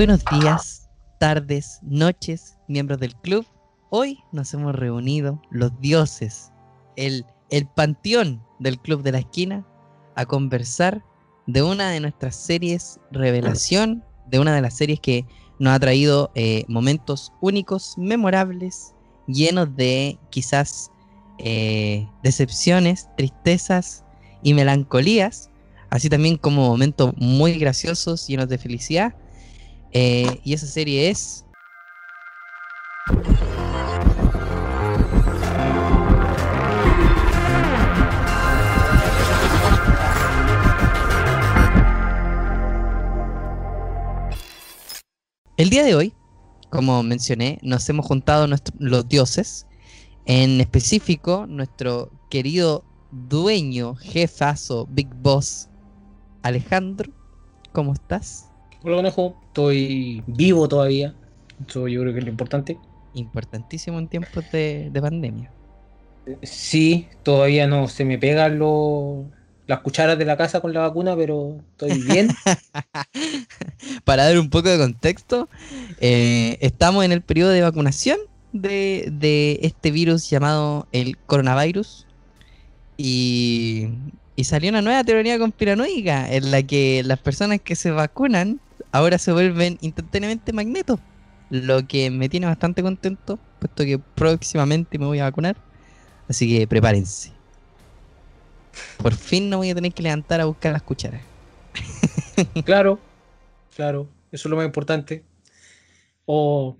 Buenos días, tardes, noches, miembros del club. Hoy nos hemos reunido los dioses, el, el panteón del club de la esquina, a conversar de una de nuestras series revelación, de una de las series que nos ha traído eh, momentos únicos, memorables, llenos de quizás eh, decepciones, tristezas y melancolías, así también como momentos muy graciosos, llenos de felicidad. Eh, y esa serie es... El día de hoy, como mencioné, nos hemos juntado los dioses, en específico nuestro querido dueño, jefazo, Big Boss, Alejandro. ¿Cómo estás? Hola, conejo. Estoy vivo todavía. Eso yo creo que es lo importante. Importantísimo en tiempos de, pandemia. Sí, todavía no se me pegan los las cucharas de la casa con la vacuna, pero estoy bien. Para dar un poco de contexto, eh, estamos en el periodo de vacunación de, este virus llamado el coronavirus. Y, y, salió una nueva teoría conspiranoica en la que las personas que se vacunan ahora se vuelven instantáneamente magnetos. Lo que me tiene bastante contento, puesto que próximamente me voy a vacunar. Así que prepárense. Por fin no voy a tener que levantar a buscar las cucharas. claro, claro, eso es lo más importante. O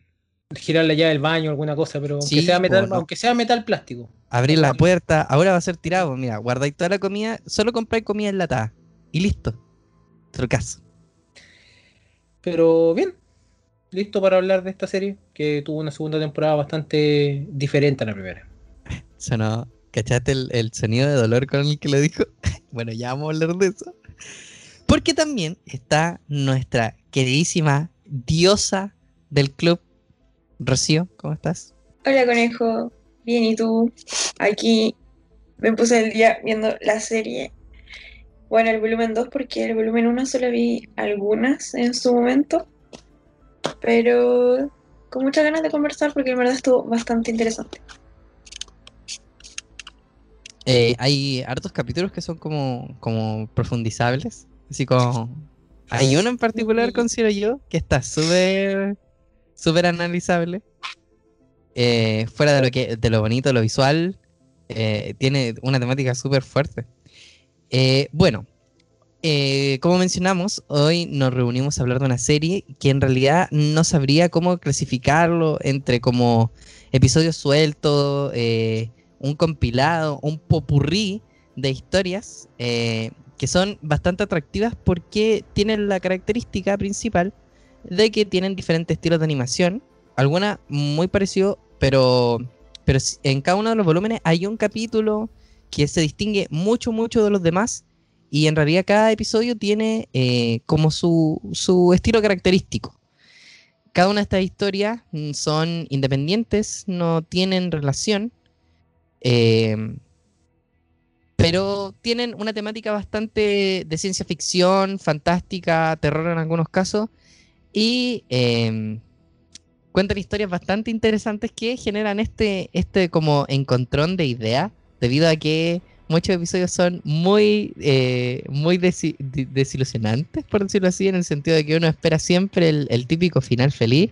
girarle ya del baño, alguna cosa, pero aunque, sea metal, aunque sea metal plástico. Abrir la puerta, ahora va a ser tirado. Mira, guardáis toda la comida, solo compráis comida enlatada. Y listo. Otro caso. Pero bien, listo para hablar de esta serie, que tuvo una segunda temporada bastante diferente a la primera. Sonó ¿Cachaste el, sonido de dolor con el que lo dijo? bueno, ya vamos a hablar de eso. Porque también está nuestra queridísima diosa del club, Rocío, ¿cómo estás? Hola conejo, bien y tú. Aquí me puse el día viendo la serie. Bueno, el volumen 2 porque el volumen 1 solo vi algunas en su momento. Pero con muchas ganas de conversar porque en verdad estuvo bastante interesante. Eh, hay hartos capítulos que son como, como profundizables. Así como. Hay uno en particular, considero yo, que está súper. súper analizable. Eh, fuera de lo que de lo bonito, lo visual. Eh, tiene una temática súper fuerte. Bueno, como mencionamos, hoy nos reunimos a hablar de una serie que en realidad no sabría cómo clasificarlo entre como episodios sueltos, un compilado, un popurrí de historias eh, que son bastante atractivas porque tienen la característica principal de que tienen diferentes estilos de animación, alguna muy parecido, pero, pero en cada uno de los volúmenes hay un capítulo que se distingue mucho, mucho de los demás y en realidad cada episodio tiene eh, como su, su estilo característico. Cada una de estas historias mm, son independientes, no tienen relación, Em, pero tienen una temática bastante de ciencia ficción, fantástica, terror en algunos casos. Y em, cuentan historias bastante interesantes que generan este, este como encontrón de ideas, debido a que muchos episodios son muy, eh, muy desilusionantes, por decirlo así, en el sentido de que uno espera siempre el típico final feliz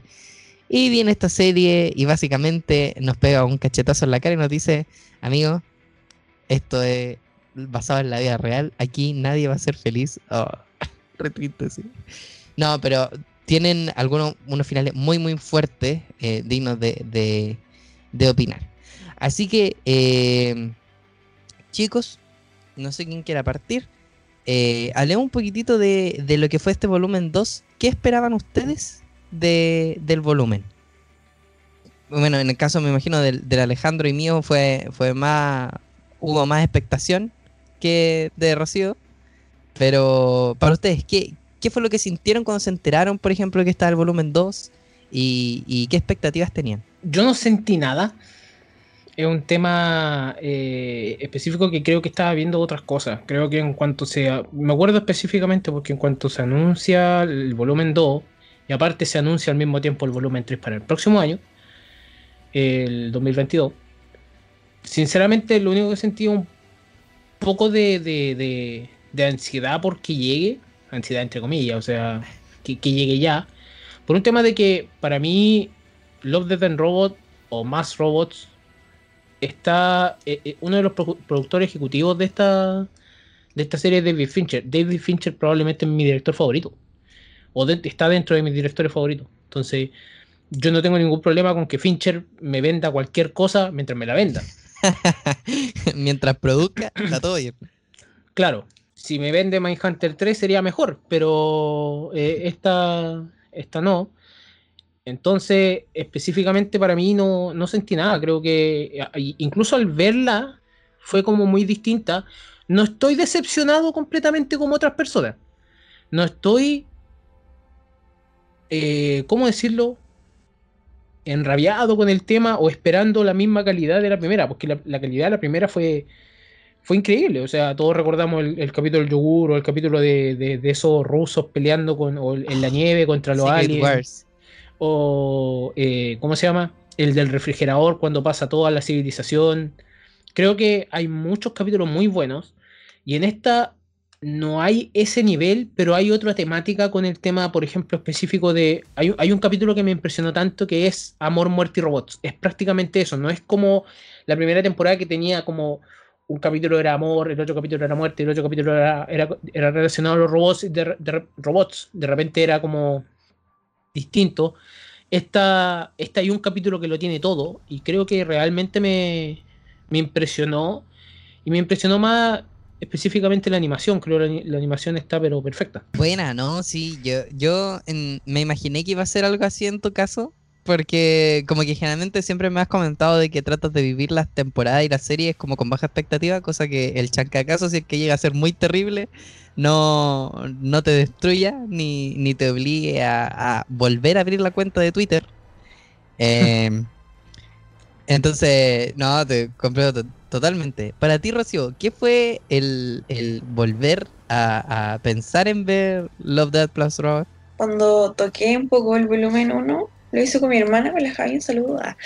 y viene esta serie y básicamente nos pega un cachetazo en la cara y nos dice, amigo, esto es basado en la vida real, aquí nadie va a ser feliz. Oh, sí. No, pero tienen algunos unos finales muy muy fuertes, eh, dignos de, de, opinar. Así que, eh, chicos, no sé quién quiera partir. Eh, hablemos un poquitito de, de lo que fue este volumen 2. ¿Qué esperaban ustedes de, del volumen. Bueno, en el caso me imagino del, Alejandro y mío fue, fue más, hubo más expectación que de Rocío. Pero para ustedes, ¿qué, ¿qué fue lo que sintieron cuando se enteraron, por ejemplo, que estaba el volumen 2? Y, qué expectativas tenían? Yo no sentí nada. Es un tema eh, específico que creo que estaba viendo otras cosas. Creo que en cuanto se... Me acuerdo específicamente porque en cuanto se anuncia el volumen 2, Y aparte se anuncia al mismo tiempo el volumen 3 para el próximo año, el 2022. Sinceramente, lo único que he sentido un poco de, de, de, ansiedad porque llegue, ansiedad entre comillas, o sea, que, llegue ya, por un tema de que para mí Love, Death and Robot o Más Robots está eh, eh, uno de los productores ejecutivos de esta de esta serie David Fincher. David Fincher probablemente es mi director favorito. O está dentro de mis directores favoritos. Entonces, yo no tengo ningún problema con que Fincher me venda cualquier cosa mientras me la venda. mientras produzca, está todo bien. Claro, si me vende Mindhunter 3 sería mejor, pero eh, esta, esta no. Entonces, específicamente para mí no, no sentí nada. Creo que incluso al verla fue como muy distinta no estoy decepcionado completamente como otras personas. No estoy, eh, ¿cómo decirlo? Enrabiado con el tema o esperando la misma calidad de la primera, porque la, calidad de la primera fue, fue increíble. O sea, todos recordamos el, capítulo del yogur o el capítulo de, esos rusos peleando con, en la nieve contra los aliens. O, eh, ¿cómo se llama? El del refrigerador cuando pasa toda la civilización. Creo que hay muchos capítulos muy buenos y en esta no hay ese nivel, pero hay otra temática con el tema, por ejemplo, específico de... Hay, un capítulo que me impresionó tanto que es Amor, Muerte y Robots. Es prácticamente eso, no es como la primera temporada que tenía como un capítulo era amor, el otro capítulo era muerte, el otro capítulo era, era, relacionado a los robots, de, robots. De repente era como distinto. Esta, esta hay un capítulo que lo tiene todo y creo que realmente me, me impresionó. Y me impresionó más específicamente la animación, creo que la, animación está pero perfecta. Buena, ¿no? Sí, yo, yo me imaginé que iba a ser algo así en tu caso, porque como que generalmente siempre me has comentado de que tratas de vivir las temporadas y las series como con baja expectativa, cosa que el chancacazo, si es que llega a ser muy terrible, no, no te destruya ni, ni te obligue a, volver a abrir la cuenta de Twitter. Em, entonces, no, te completo Totalmente. Para ti, Rocío, ¿qué fue el, volver a, pensar en ver Love Dead Plus Robot? Cuando toqué un poco el volumen 1, lo hizo con mi hermana, con la Javi, un saludo. Ah,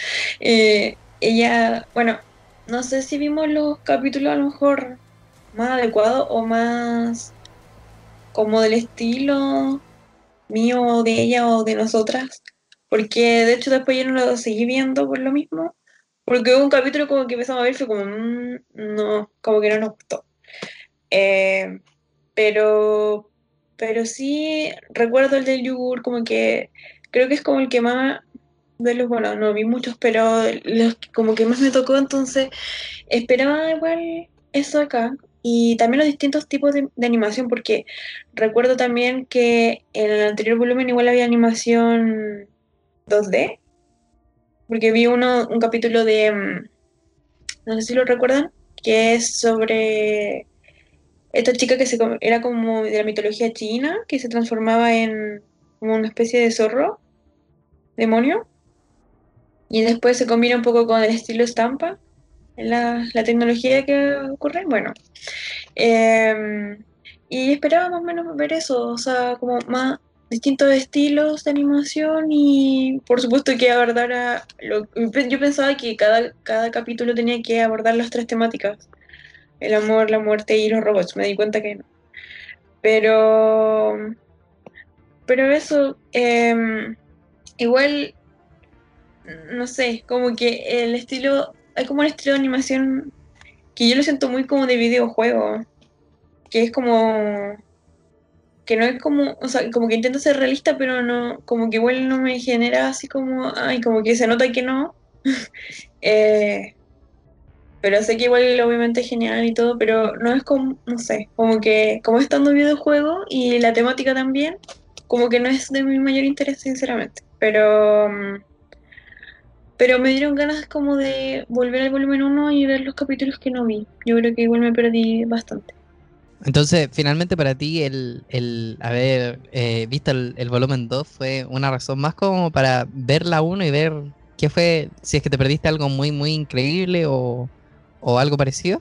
eh, ella, bueno, no sé si vimos los capítulos a lo mejor más adecuados o más como del estilo mío, de ella o de nosotras, porque de hecho después yo no lo seguí viendo por lo mismo, porque hubo un capítulo como que empezamos a ver fue como, mm, no, como que no nos gustó. Eh, pero, pero sí recuerdo el del yogur, como que creo que es como el que más de los, bueno, no vi muchos, pero los como que más me tocó, entonces esperaba igual eso acá. Y también los distintos tipos de, de animación, porque recuerdo también que en el anterior volumen igual había animación 2D, porque vi uno, un capítulo de, mm, no sé si lo recuerdan, que es sobre esta chica que se, era como de la mitología china, que se transformaba en como una especie de zorro, demonio, y después se combina un poco con el estilo estampa, la, la tecnología que ocurre, bueno. Em, y esperaba más o menos ver eso, o sea, como más distintos estilos de animación y por supuesto que abordara lo, yo pensaba que cada, cada capítulo tenía que abordar las tres temáticas el amor, la muerte y los robots me di cuenta que no pero pero eso em, igual no sé como que el estilo hay como un estilo de animación que yo lo siento muy como de videojuego que es como que no es como, o sea, como que intento ser realista, pero no, como que igual no me genera así como, ay, como que se nota que no. Eh, pero sé que igual obviamente es genial y todo, pero no es como, no sé, como que, como estando videojuego y la temática también, como que no es de mi mayor interés, sinceramente. Pero, pero me dieron ganas como de volver al volumen 1 y ver los capítulos que no vi. Yo creo que igual me perdí bastante. Entonces, finalmente para ti el, el haber eh, visto el, volumen 2 fue una razón más como para ver la 1 y ver qué fue, si es que te perdiste algo muy, muy increíble o, algo parecido.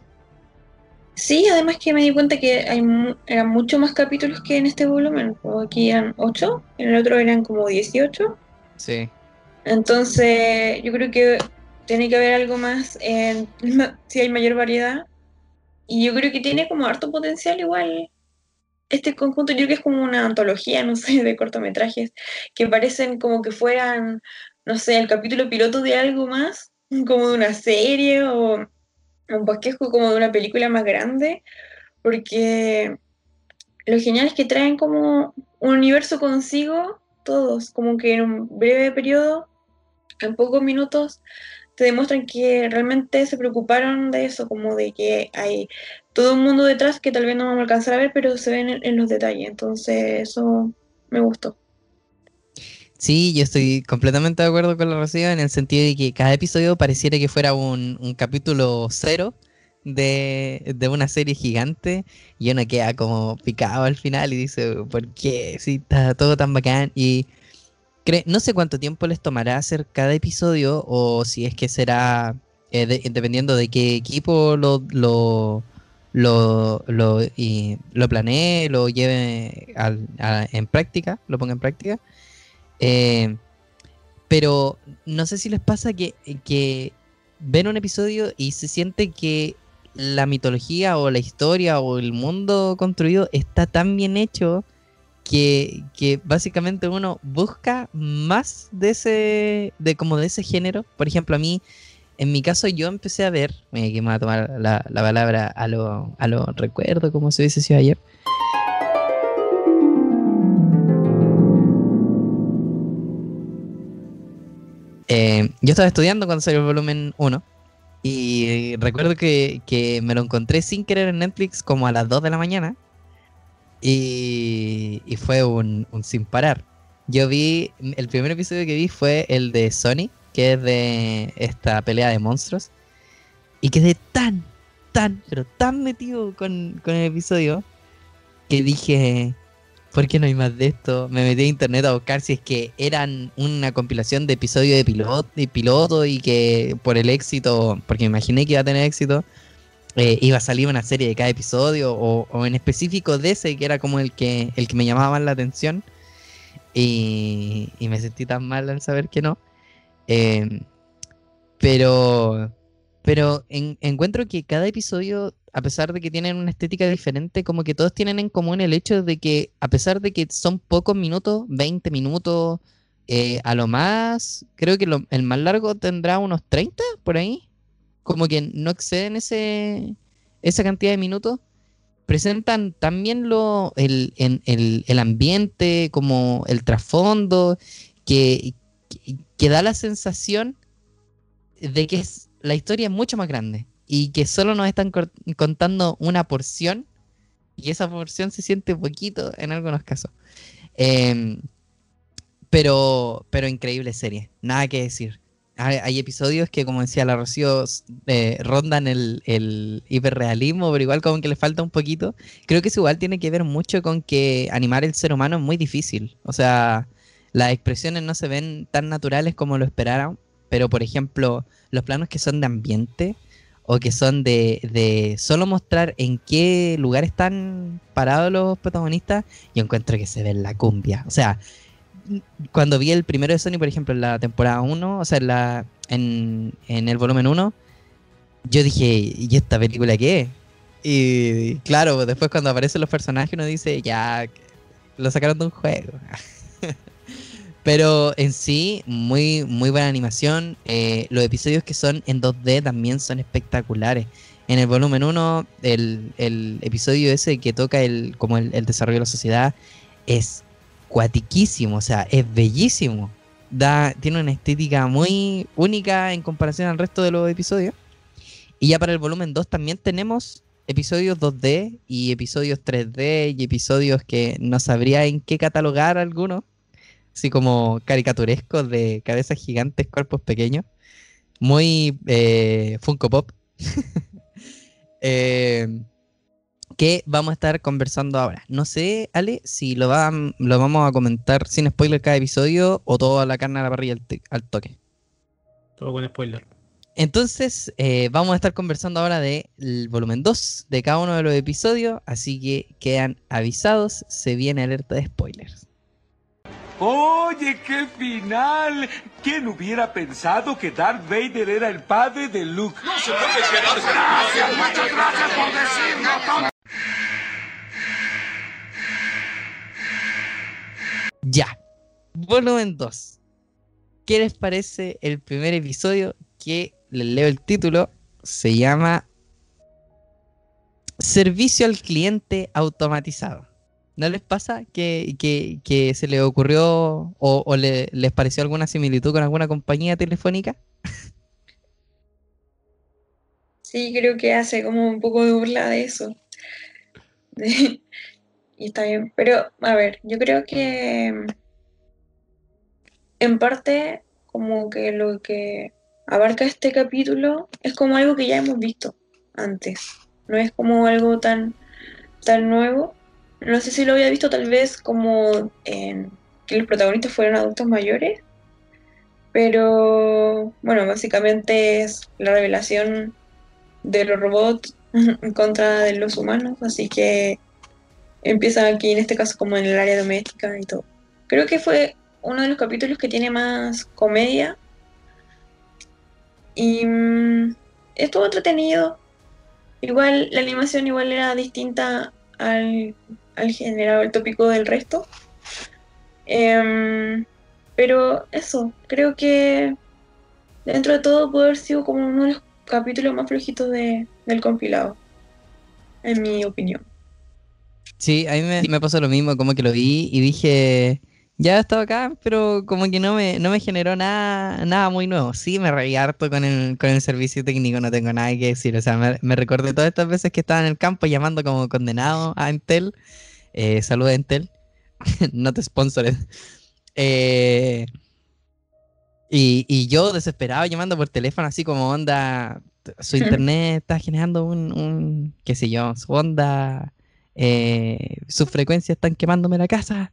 Sí, además que me di cuenta que hay eran mucho más capítulos que en este volumen. O Aquí eran 8, en el otro eran como 18. Sí. Entonces, yo creo que tiene que haber algo más en si hay mayor variedad. Y yo creo que tiene como harto potencial igual. Este conjunto yo creo que es como una antología, no sé, de cortometrajes que parecen como que fueran, no sé, el capítulo piloto de algo más, como de una serie o un bosquejo como de una película más grande, porque lo genial es que traen como un universo consigo todos, como que en un breve periodo, en pocos minutos, te demuestran que realmente se preocuparon de eso, como de que hay todo un mundo detrás que tal vez no vamos a alcanzar a ver, pero se ven en, los detalles, entonces eso me gustó. Sí, yo estoy completamente de acuerdo con la Rocío en el sentido de que cada episodio pareciera que fuera un capítulo cero de, de una serie gigante y uno queda como picado al final y dice, ¿por qué? Si está todo tan bacán y no sé cuánto tiempo les tomará hacer cada episodio o si es que será eh, de- dependiendo de qué equipo lo, lo, lo, lo, y lo planee, lo lleve en práctica, lo ponga en práctica. Eh, pero no sé si les pasa que, que ven un episodio y se siente que la mitología o la historia o el mundo construido está tan bien hecho que, básicamente uno busca más de ese, de como de ese género. Por ejemplo, a mí, en mi caso, yo empecé a ver, mira me va a tomar la, la palabra a lo, a lo recuerdo, como se dice sido ayer. Eh, yo estaba estudiando cuando salió el volumen 1 y recuerdo que, que me lo encontré sin querer en Netflix como a las 2 de la mañana y, y fue un, un sin parar. Yo vi, el primer episodio que vi fue el de Sony, que es de esta pelea de monstruos, y quedé tan, tan, pero tan metido con, con el episodio que dije, ¿por qué no hay más de esto? Me metí a internet a buscar si es que eran una compilación de episodios de piloto, de piloto y que por el éxito, porque me imaginé que iba a tener éxito, eh, iba a salir una serie de cada episodio o, o en específico de ese que era como el que, el que me llamaba más la atención y, y me sentí tan mal al saber que no. Eh, pero pero en- encuentro que cada episodio, a pesar de que tienen una estética diferente, como que todos tienen en común el hecho de que, a pesar de que son pocos minutos, 20 minutos, eh, a lo más, creo que lo- el más largo tendrá unos 30 por ahí, como que no exceden ese, esa cantidad de minutos, presentan también lo, el, en- el, el ambiente, como el trasfondo, que, que, que da la sensación de que es, la historia es mucho más grande y que solo nos están contando una porción y esa porción se siente poquito en algunos casos. Em, pero, pero increíble serie, nada que decir. Hay, episodios que, como decía la Rocío, eh, rondan el, el hiperrealismo, pero igual como que le falta un poquito. Creo que eso igual tiene que ver mucho con que animar el ser humano es muy difícil. O sea, las expresiones no se ven tan naturales como lo esperaran, pero por ejemplo, los planos que son de ambiente o que son de, de solo mostrar en qué lugar están parados los protagonistas, yo encuentro que se ve en la cumbia. O sea, cuando vi el primero de Sony, por ejemplo, en la temporada 1, o sea, en, la, en, en el volumen 1, yo dije, ¿y esta película qué? Y claro, después cuando aparecen los personajes uno dice, ya, lo sacaron de un juego. Pero en sí, muy, muy buena animación. Eh, los episodios que son en 2D también son espectaculares. En el volumen 1, el, el episodio ese que toca el, como el, desarrollo de la sociedad es cuatiquísimo, o sea, es bellísimo. Da, tiene una estética muy única en comparación al resto de los episodios. Y ya para el volumen 2 también tenemos episodios 2D y episodios 3D y episodios que no sabría en qué catalogar algunos así como caricaturescos de cabezas gigantes, cuerpos pequeños. Muy eh, Funko Pop. Eh, que vamos a estar conversando ahora. No sé, Ale, si lo, vam- lo vamos a comentar sin spoiler cada episodio o toda la carne a la parrilla al, toque. Todo con spoiler. Entonces, eh, vamos a estar conversando ahora del volumen 2 de cada uno de los episodios, así que quedan avisados, se viene alerta de spoilers. Oye, qué final. ¿Quién hubiera pensado que Darth Vader era el padre de Luke? No se puede quedarse. Gracias, muchas gracias por decirme. Ya. Volumen 2. ¿Qué les parece el primer episodio? Que les leo el título. Se llama Servicio al cliente automatizado. ¿No les pasa que, que- se les ocurrió o, le- les pareció alguna similitud con alguna compañía telefónica? Sí, creo que hace como un poco de burla de eso. Y está bien. Pero, a ver, yo creo que en parte como que lo que abarca este capítulo es como algo que ya hemos visto antes. No es como algo tan, tan nuevo. No sé si lo había visto tal vez como en que los protagonistas fueran adultos mayores. Pero bueno, básicamente es la revelación de los robots en contra de los humanos, así que empieza aquí en este caso como en el área doméstica y todo. Creo que fue uno de los capítulos que tiene más comedia y mm, estuvo entretenido. Igual la animación igual era distinta al, al género, al tópico del resto. Em, pero eso, creo que dentro de todo puede haber sido como uno de los capítulos más flojitos de, del compilado, en mi opinión. Sí, a mí me pasó lo mismo, como que lo vi y dije, ya estaba acá, pero como que no me, no me generó nada, nada muy nuevo. Sí, me reí harto con el, con el servicio técnico, no tengo nada que decir. O sea, me, me recordé todas estas veces que estaba en el campo llamando como condenado a Entel. Eh, Saluda Entel, no te sponsored. Eh, y, y yo desesperado llamando por teléfono, así como onda, su internet está generando un, un qué sé yo, su onda, eh, sus frecuencias están quemándome la casa.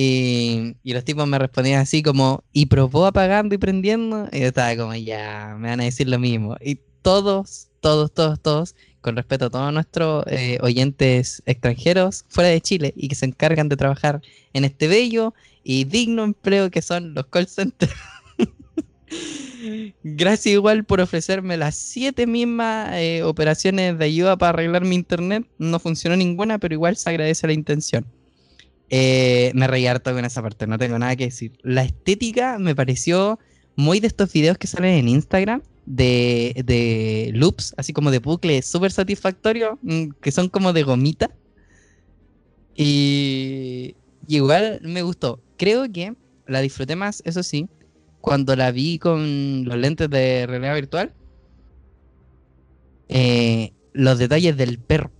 Y, los tipos me respondían así como, y probó apagando y prendiendo. Y yo estaba como, ya, me van a decir lo mismo. Y todos, todos, todos, todos, con respeto a todos nuestros eh, oyentes extranjeros fuera de Chile y que se encargan de trabajar en este bello y digno empleo que son los call centers. Gracias igual por ofrecerme las siete mismas eh, operaciones de ayuda para arreglar mi internet. No funcionó ninguna, pero igual se agradece la intención. Eh, me reí harto con esa parte, no tengo nada que decir. La estética me pareció muy de estos videos que salen en Instagram de, loops, así como de bucle súper satisfactorio, mm, que son como de gomita. Y, y igual me gustó. Creo que la disfruté más, eso sí, cuando la vi con los lentes de realidad virtual. Eh, los detalles del perro.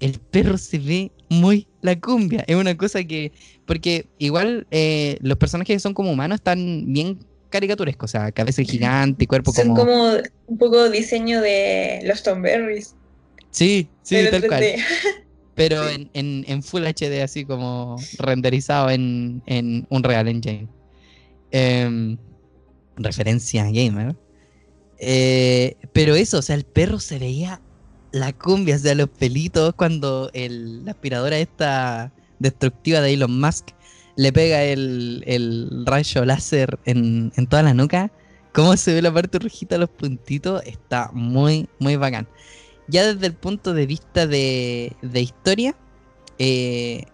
El perro se ve muy la cumbia. Es una cosa que. Porque igual eh, los personajes que son como humanos están bien caricaturescos. O sea, cabeza gigante y cuerpo Son como. como un poco diseño de los Tomberries. Sí, sí, pero tal cual. 3D. Pero en, en, en Full HD, así como renderizado en, en Unreal Engine. Em, referencia gamer. Eh, pero eso, o sea, el perro se veía la cumbia, o sea, los pelitos cuando el, la aspiradora esta destructiva de Elon Musk le pega el, rayo láser en, toda la nuca. Cómo se ve la parte rojita, los puntitos, está muy, muy bacán. Ya desde el punto de vista de, de historia, eh,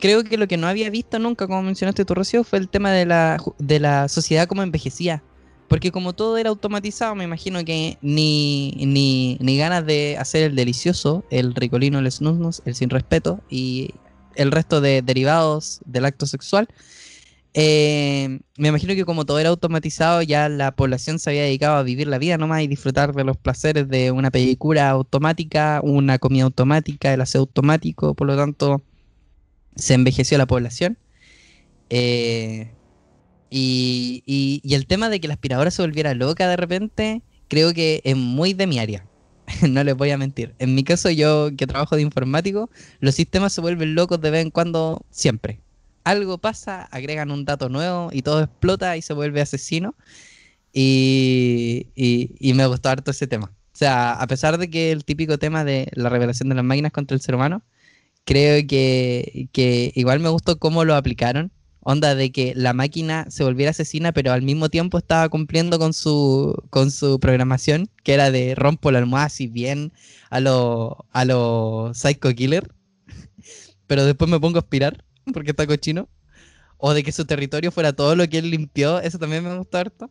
creo que lo que no había visto nunca, como mencionaste tú, Rocío, fue el tema de la, de la sociedad como envejecía. Porque como todo era automatizado, me imagino que ni, ni, ni ganas de hacer el delicioso, el ricolino, el snusnus, el sin respeto y el resto de derivados del acto sexual. eh, me imagino que como todo era automatizado, ya la población se había dedicado a vivir la vida nomás y disfrutar de los placeres de una película automática, una comida automática, el aseo automático, por lo tanto se envejeció la población. Eh, y, el tema de que la aspiradora se volviera loca de repente, creo que es muy de mi área. no les voy a mentir. En mi caso, yo que trabajo de informático, los sistemas se vuelven locos de vez en cuando, siempre. Algo pasa, agregan un dato nuevo y todo explota y se vuelve asesino. y, me gustó harto ese tema. O sea, a pesar de que el típico tema de la revelación de las máquinas contra el ser humano, creo que igual me gustó cómo lo aplicaron. Onda de que la máquina se volviera asesina, pero al mismo tiempo estaba cumpliendo con su, con su programación, que era de rompo la almohada así bien a lo, a lo Psycho Killer, pero después me pongo a aspirar porque está cochino. O de que su territorio fuera todo lo que él limpió, eso también me gustó harto.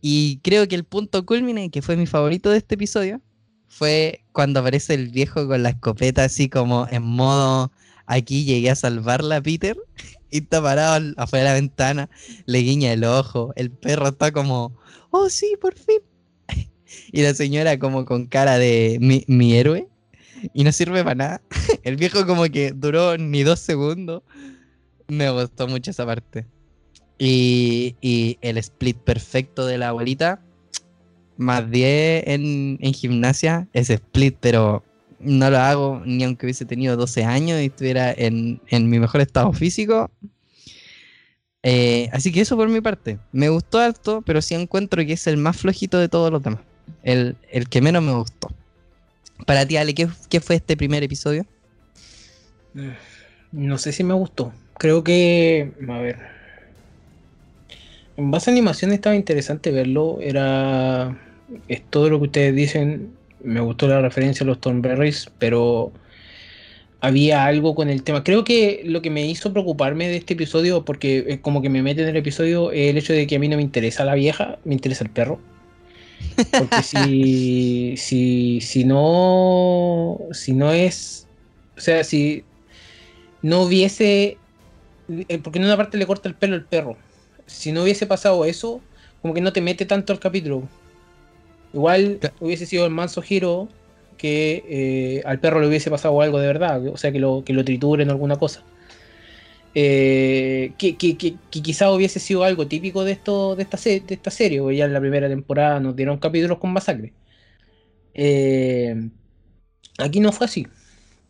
Y creo que el punto culmine, que fue mi favorito de este episodio, fue cuando aparece el viejo con la escopeta así como en modo aquí llegué a salvarla a Peter y está parado afuera de la ventana, le guiña el ojo, el perro está como, oh sí, por fin. Y la señora como con cara de mi, héroe y no sirve para nada. El viejo como que duró ni dos segundos. Me gustó mucho esa parte. Y, y el split perfecto de la abuelita, más 10 en, en gimnasia, ese split, pero no lo hago ni aunque hubiese tenido 12 años y estuviera en, en mi mejor estado físico. Eh, así que eso por mi parte. Me gustó harto, pero sí encuentro que es el más flojito de todos los demás. El, el que menos me gustó. Para ti, Ale, ¿qué, qué fue este primer episodio? No sé si me gustó. Creo que. A ver. En base a animación estaba interesante verlo. Era. Es todo lo que ustedes dicen. Me gustó la referencia a los Thornberries, pero. Había algo con el tema. Creo que lo que me hizo preocuparme de este episodio, porque es como que me mete en el episodio, es el hecho de que a mí no me interesa la vieja, me interesa el perro. Porque si, si, si no. Si no es. O sea, si no hubiese. eh, Porque en una parte le corta el pelo al perro. Si no hubiese pasado eso, como que no te mete tanto al capítulo. Igual hubiese sido el manso giro que eh, al perro le hubiese pasado algo de verdad. O sea, que lo, que lo trituren o alguna cosa. Eh, que, que, que, que quizás hubiese sido algo típico de esto de esta, se- de esta serie, porque ya en la primera temporada nos dieron capítulos con masacre. Eh, aquí no fue así.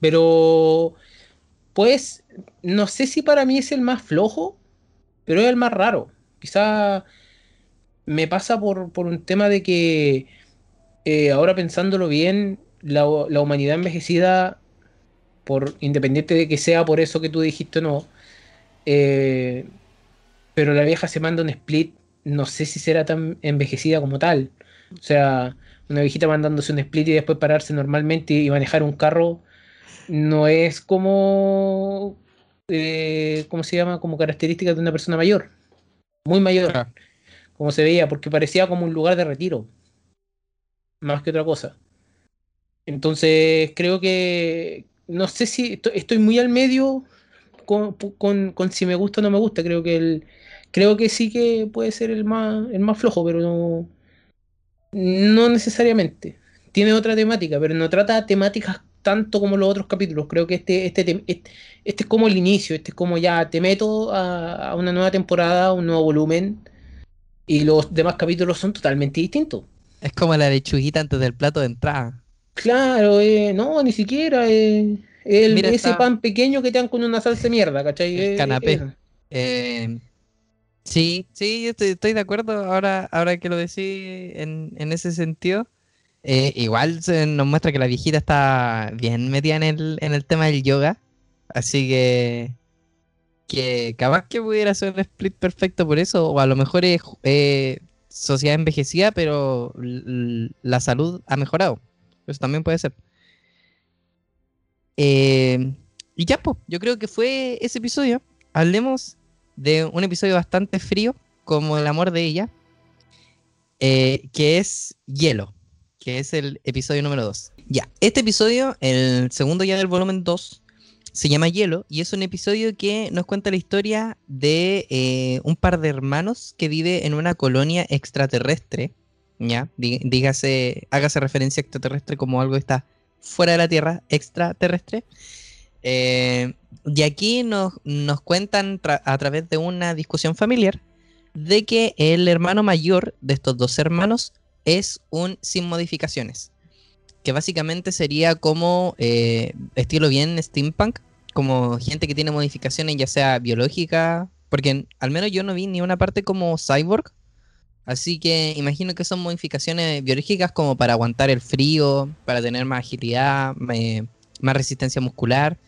Pero, pues, no sé si para mí es el más flojo, pero es el más raro. Quizá me pasa por, por un tema de que, eh, ahora pensándolo bien, la, la humanidad envejecida, por independiente de que sea por eso que tú dijiste o no, eh, pero la vieja se manda un split, no sé si será tan envejecida como tal. O sea, una viejita mandándose un split y después pararse normalmente y manejar un carro no es como, eh, ¿cómo se llama? Como característica de una persona mayor, muy mayor. Como se veía, porque parecía como un lugar de retiro, más que otra cosa. Entonces, creo que, no sé si esto- estoy muy al medio con, con- si me gusta o no me gusta, creo que el, creo que sí que puede ser el más, el más flojo, pero no, no necesariamente. Tiene otra temática, pero no trata temáticas tanto como los otros capítulos. Creo que este, este, este, este es como el inicio, este es como ya te meto a, a una nueva temporada, un nuevo volumen, y los demás capítulos son totalmente distintos. Es como la lechuguita antes del plato de entrada. Claro, eh, no, ni siquiera. eh, el, Mira, ese está- pan pequeño que te dan con una salsa de mierda, ¿cachai? El Eh, canapé. eh, Eh, sí, sí, estoy, estoy de acuerdo ahora, ahora que lo decís en, en ese sentido. Igual se nos muestra que la viejita está bien metida en el, en el tema del yoga. Así que, que capaz que pudiera ser un split perfecto por eso. O a lo mejor es eh, sociedad envejecida, pero la salud ha mejorado. Eso también puede ser. Eh, y ya, pues, yo creo que fue ese episodio. Hablemos de un episodio bastante frío, como el amor de ella, eh, que es Hielo, que es el episodio número 2. Ya, este episodio, el segundo ya del volumen 2, se llama Hielo y es un episodio que nos cuenta la historia de eh, un par de hermanos que vive en una colonia extraterrestre. Ya, Dí- dígase, hágase referencia a extraterrestre como algo que está fuera de la Tierra, extraterrestre. Eh, y aquí nos, nos cuentan a través de una discusión familiar de que el hermano mayor de estos dos hermanos es un sin modificaciones. Que básicamente sería como eh, estilo bien steampunk, como gente que tiene modificaciones ya sea biológica, porque al menos yo no vi ni una parte como cyborg, Así que imagino que son modificaciones biológicas como para aguantar el frío, para tener más agilidad, más resistencia muscular.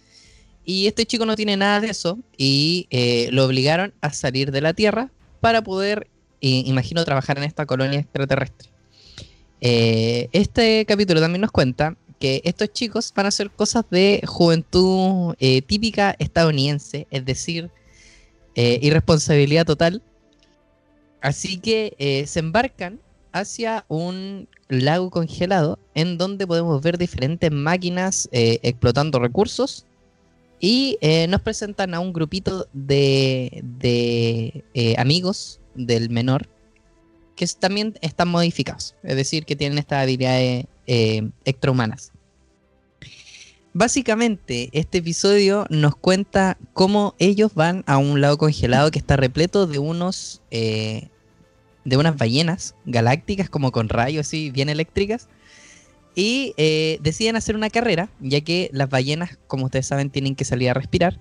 Y este chico no tiene nada de eso y eh, lo obligaron a salir de la Tierra para poder, eh, imagino, trabajar en esta colonia extraterrestre. Eh, este capítulo también nos cuenta que estos chicos van a hacer cosas de juventud eh, típica estadounidense, es decir, eh, irresponsabilidad total. Así que se embarcan hacia un lago congelado en donde podemos ver diferentes máquinas explotando recursos y nos presentan a un grupito de, de, amigos del menor que también están modificados, es decir, que tienen estas habilidades eh, extrahumanas. Básicamente, este episodio nos cuenta cómo ellos van a un lago congelado que está repleto de unos eh, de unas ballenas galácticas como con rayos así bien eléctricas y eh, deciden hacer una carrera ya que las ballenas como ustedes saben tienen que salir a respirar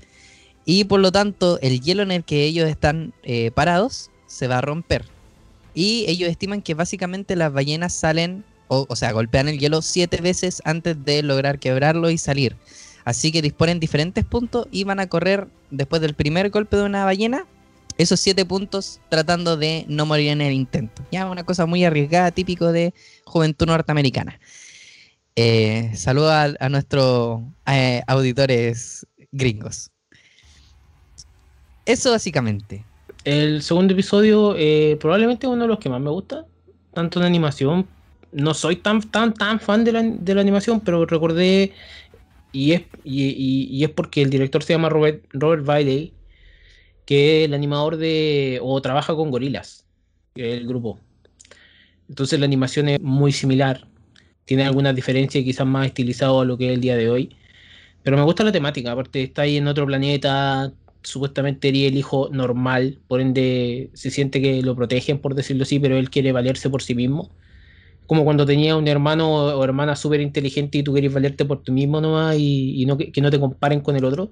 y por lo tanto el hielo en el que ellos están eh, parados se va a romper y ellos estiman que básicamente las ballenas salen o, sea golpean el hielo siete veces antes de lograr quebrarlo y salir así que disponen diferentes puntos y van a correr después del primer golpe de una ballena esos siete puntos tratando de no morir en el intento. Ya una cosa muy arriesgada, típico de juventud norteamericana. Eh, Saludos a, a nuestros eh, auditores gringos. Eso básicamente. El segundo episodio eh, probablemente uno de los que más me gusta, tanto en animación. No soy tan tan tan fan de la, de la animación, pero recordé y es y, y- es porque el director se llama Robert Robert Bailey, que es el animador de o trabaja con Gorilas, el grupo. Entonces la animación es muy similar, tiene algunas diferencias quizás más estilizado a lo que es el día de hoy. Pero me gusta la temática, aparte está ahí en otro planeta, supuestamente sería el hijo normal, por ende se siente que lo protegen, por decirlo así, pero él quiere valerse por sí mismo. Como cuando tenía un hermano o hermana súper inteligente y tú querías valerte por tú mismo nomás y, y no, que, no te comparen con el otro.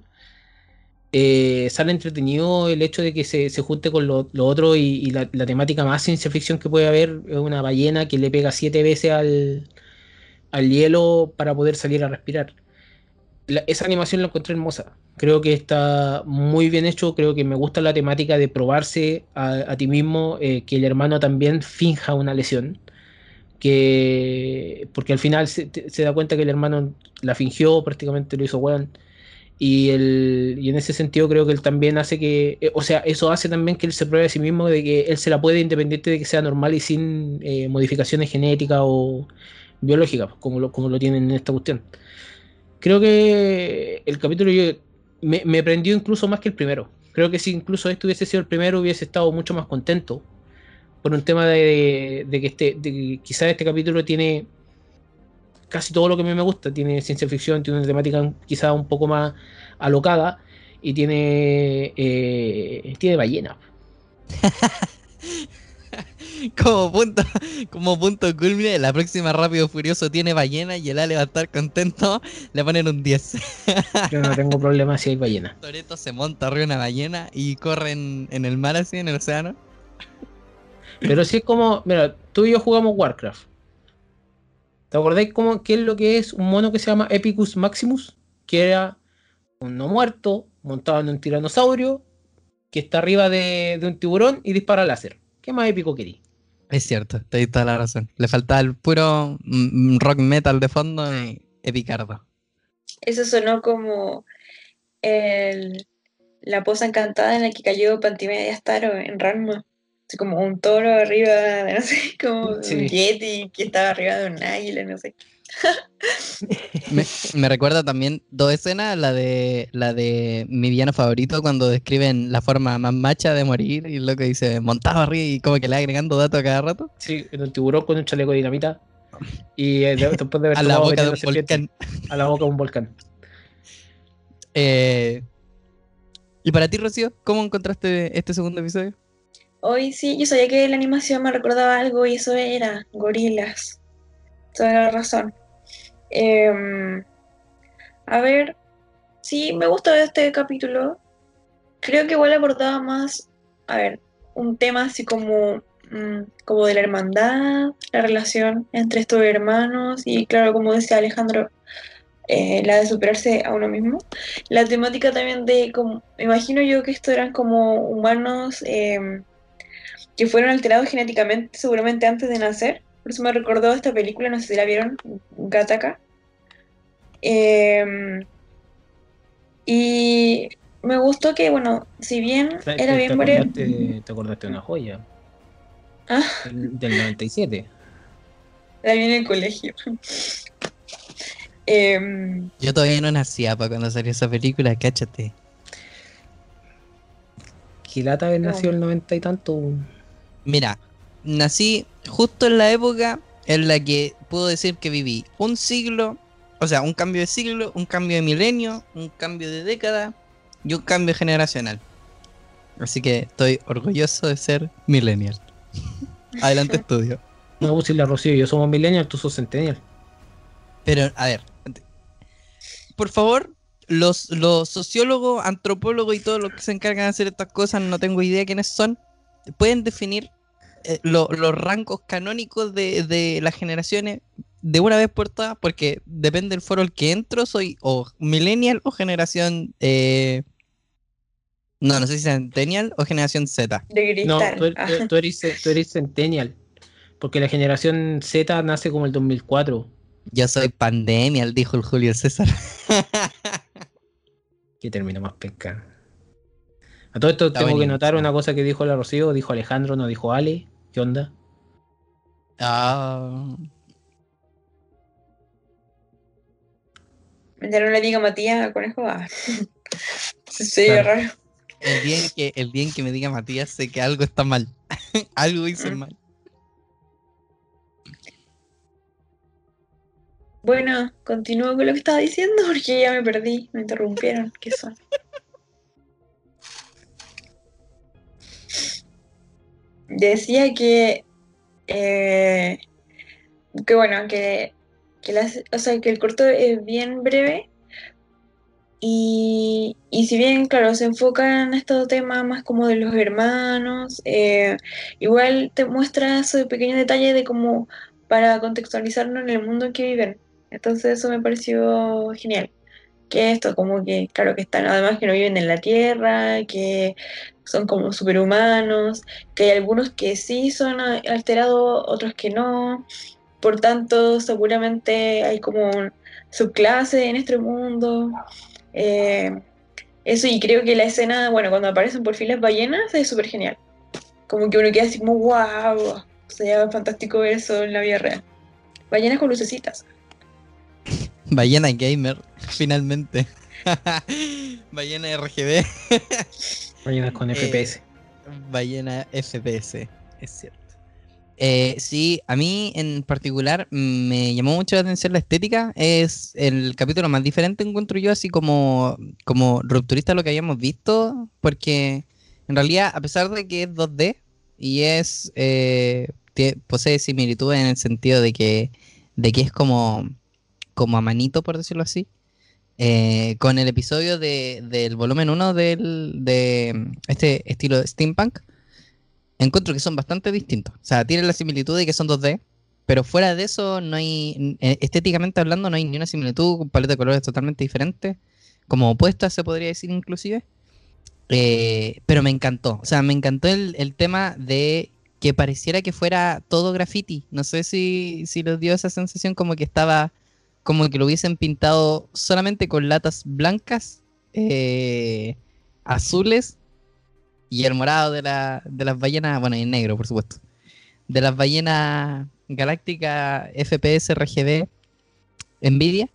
Eh, sale entretenido el hecho de que se, se junte con lo, otro y, la temática más ciencia ficción que puede haber es una ballena que le pega siete veces al, al hielo para poder salir a respirar esa animación la encontré hermosa. Creo que está muy bien hecho. Creo que me gusta la temática de probarse a, ti mismo, eh, que el hermano también finja una lesión. Que, porque al final se da cuenta que el hermano la fingió, prácticamente lo hizo weón. Y, el, y en ese sentido creo que él también hace que, eh, o sea, eso hace también que él se pruebe a sí mismo de que él se la puede independiente de que sea normal y sin eh, modificaciones genéticas o biológicas, como lo, como lo tienen en esta cuestión creo que el capítulo me, prendió incluso más que el primero. Creo que si incluso este hubiese sido el primero, hubiese estado mucho más contento. Por un tema de, que este, quizás este capítulo tiene casi todo lo que a mí me gusta. Tiene ciencia ficción, tiene una temática quizás un poco más alocada y tiene, eh, tiene ballena. Como punto, como punto culmine, la próxima Rápido Furioso tiene ballena y el Ale va a estar contento. Le ponen un 10. Yo no tengo problema si hay ballena. Toreto se monta arriba una ballena y corre en, en el mar así, en el océano. Pero si es como, mira, tú y yo jugamos Warcraft. ¿Te acordáis cómo, qué es lo que es un mono que se llama Epicus Maximus? Que era un no muerto montado en un tiranosaurio que está arriba de, de un tiburón y dispara láser. ¿Qué más épico querí? Es cierto, te doy toda la razón. Le faltaba el puro mm, rock metal de fondo y epicardo. Eso sonó como el- la posa encantada en la que cayó Pantimedia Staro en Ranma. Así como un toro arriba, de, no sé, como Sí. un yeti que estaba arriba de un águila, no sé. Me, me recuerda también dos escenas, la de la de mi villano favorito cuando describen la forma más macha de morir y lo que dice montado arriba y como que le va agregando datos a cada rato. Sí, en un tiburón con un chaleco de dinamita. Y eh, de- después de haber A la boca de un volcán. A la boca de un volcán. Eh, y para ti, Rocío, ¿cómo encontraste este segundo episodio? Hoy sí, yo sabía que la animación me recordaba algo y eso era gorilas. Toda la razón. Em, a ver, sí, me gustó este capítulo. Creo que igual abordaba más, a ver, un tema así como mm, como de la hermandad, la relación entre estos hermanos y claro, como decía Alejandro, eh, la de superarse a uno mismo. La temática también de, como, imagino yo que estos eran como humanos em, que fueron alterados genéticamente seguramente antes de nacer. Por eso me recordó esta película, no sé si la vieron, Gattaca. Em, y me gustó que, bueno, si bien ¿Sabes era bien breve... acordaste, te acordaste de una joya. Ah. Del, del 97. La vi en el colegio. Em, Yo todavía no nacía para cuando salió esa película, cáchate. Que lata haber nacido el 90 y tanto. Mira, nací justo en la época en la que puedo decir que viví un siglo, o sea, un cambio de siglo, un cambio de milenio, un cambio de década y un cambio generacional. Así que estoy orgulloso de ser millennial. Adelante estudio. No, pues si la Rocío y yo somos millennial, tú sos centennial. Pero, a ver, por favor, los, los sociólogos, antropólogos y todos los que se encargan de hacer estas cosas, no tengo idea quiénes son, pueden definir eh, lo- los rangos canónicos de, de las generaciones de una vez por todas, porque depende del foro al que entro, soy o millennial o generación... eh, no, no sé si centennial o generación Z. de No, cristal. er- Ah. tú- tú eres, tú eres centennial. Porque la generación Z nace como el 2004. Yo soy pandemial, dijo el Julio César. Que termina más penca. A todo esto Está tengo que notar una cosa que dijo la Rocío, dijo Alejandro, no dijo Ale. ¿Qué onda? Ah, no le diga Matías a Conejo, ah. Sí, Claro. raro. el día en que, el día en que me diga Matías, sé que algo está mal. algo hice Mm. mal. Bueno, continúo con lo que estaba diciendo porque ya me perdí, me interrumpieron. ¿Qué son? Decía que. eh, que bueno, que, que, las- o sea, que el corto es bien breve. Y, y si bien, claro, se enfoca en estos temas más como de los hermanos, eh, igual te muestra esos pequeños detalles de cómo para contextualizarnos en el mundo en que viven. Entonces eso me pareció genial. Que esto, como que, claro, que están además que no viven en la Tierra, que son como superhumanos, que hay algunos que sí son alterados, otros que no. Por tanto, seguramente hay como un- subclase en este mundo. Eh, eso, y creo que la escena, bueno, cuando aparecen por fin las ballenas es súper genial. Como que uno queda así como, wow, sería fantástico ver eso en la vida real. Ballenas con lucecitas. Ballena Gamer, finalmente. Ballena RGB. Ballenas con Eh, FPS. Ballena FPS, es cierto. Eh, sí, a mí en particular me llamó mucho la atención la estética. Es el capítulo más diferente, encuentro yo, así como, como rupturista a lo que habíamos visto, porque en realidad, a pesar de que es 2D y es eh, posee similitudes en el sentido de que, de que es como, como a manito, por decirlo así. Eh, con el episodio de, del volumen 1 del, de mm, este estilo de steampunk, encuentro que son bastante distintos. O sea, tienen la similitud de que son 2D, pero fuera de eso, no hay, eh, estéticamente hablando, no hay ni una similitud, paleta de colores totalmente diferente, como opuestas se podría decir inclusive. Eh, pero me encantó, o sea, me encantó el, el tema de que pareciera que fuera todo graffiti. No sé si, si les dio esa sensación como que estaba, como que lo hubiesen pintado solamente con latas blancas, eh, azules y el morado de, la, de las ballenas, bueno, y el negro, por supuesto, de las ballenas galácticas FPS RGB Nvidia.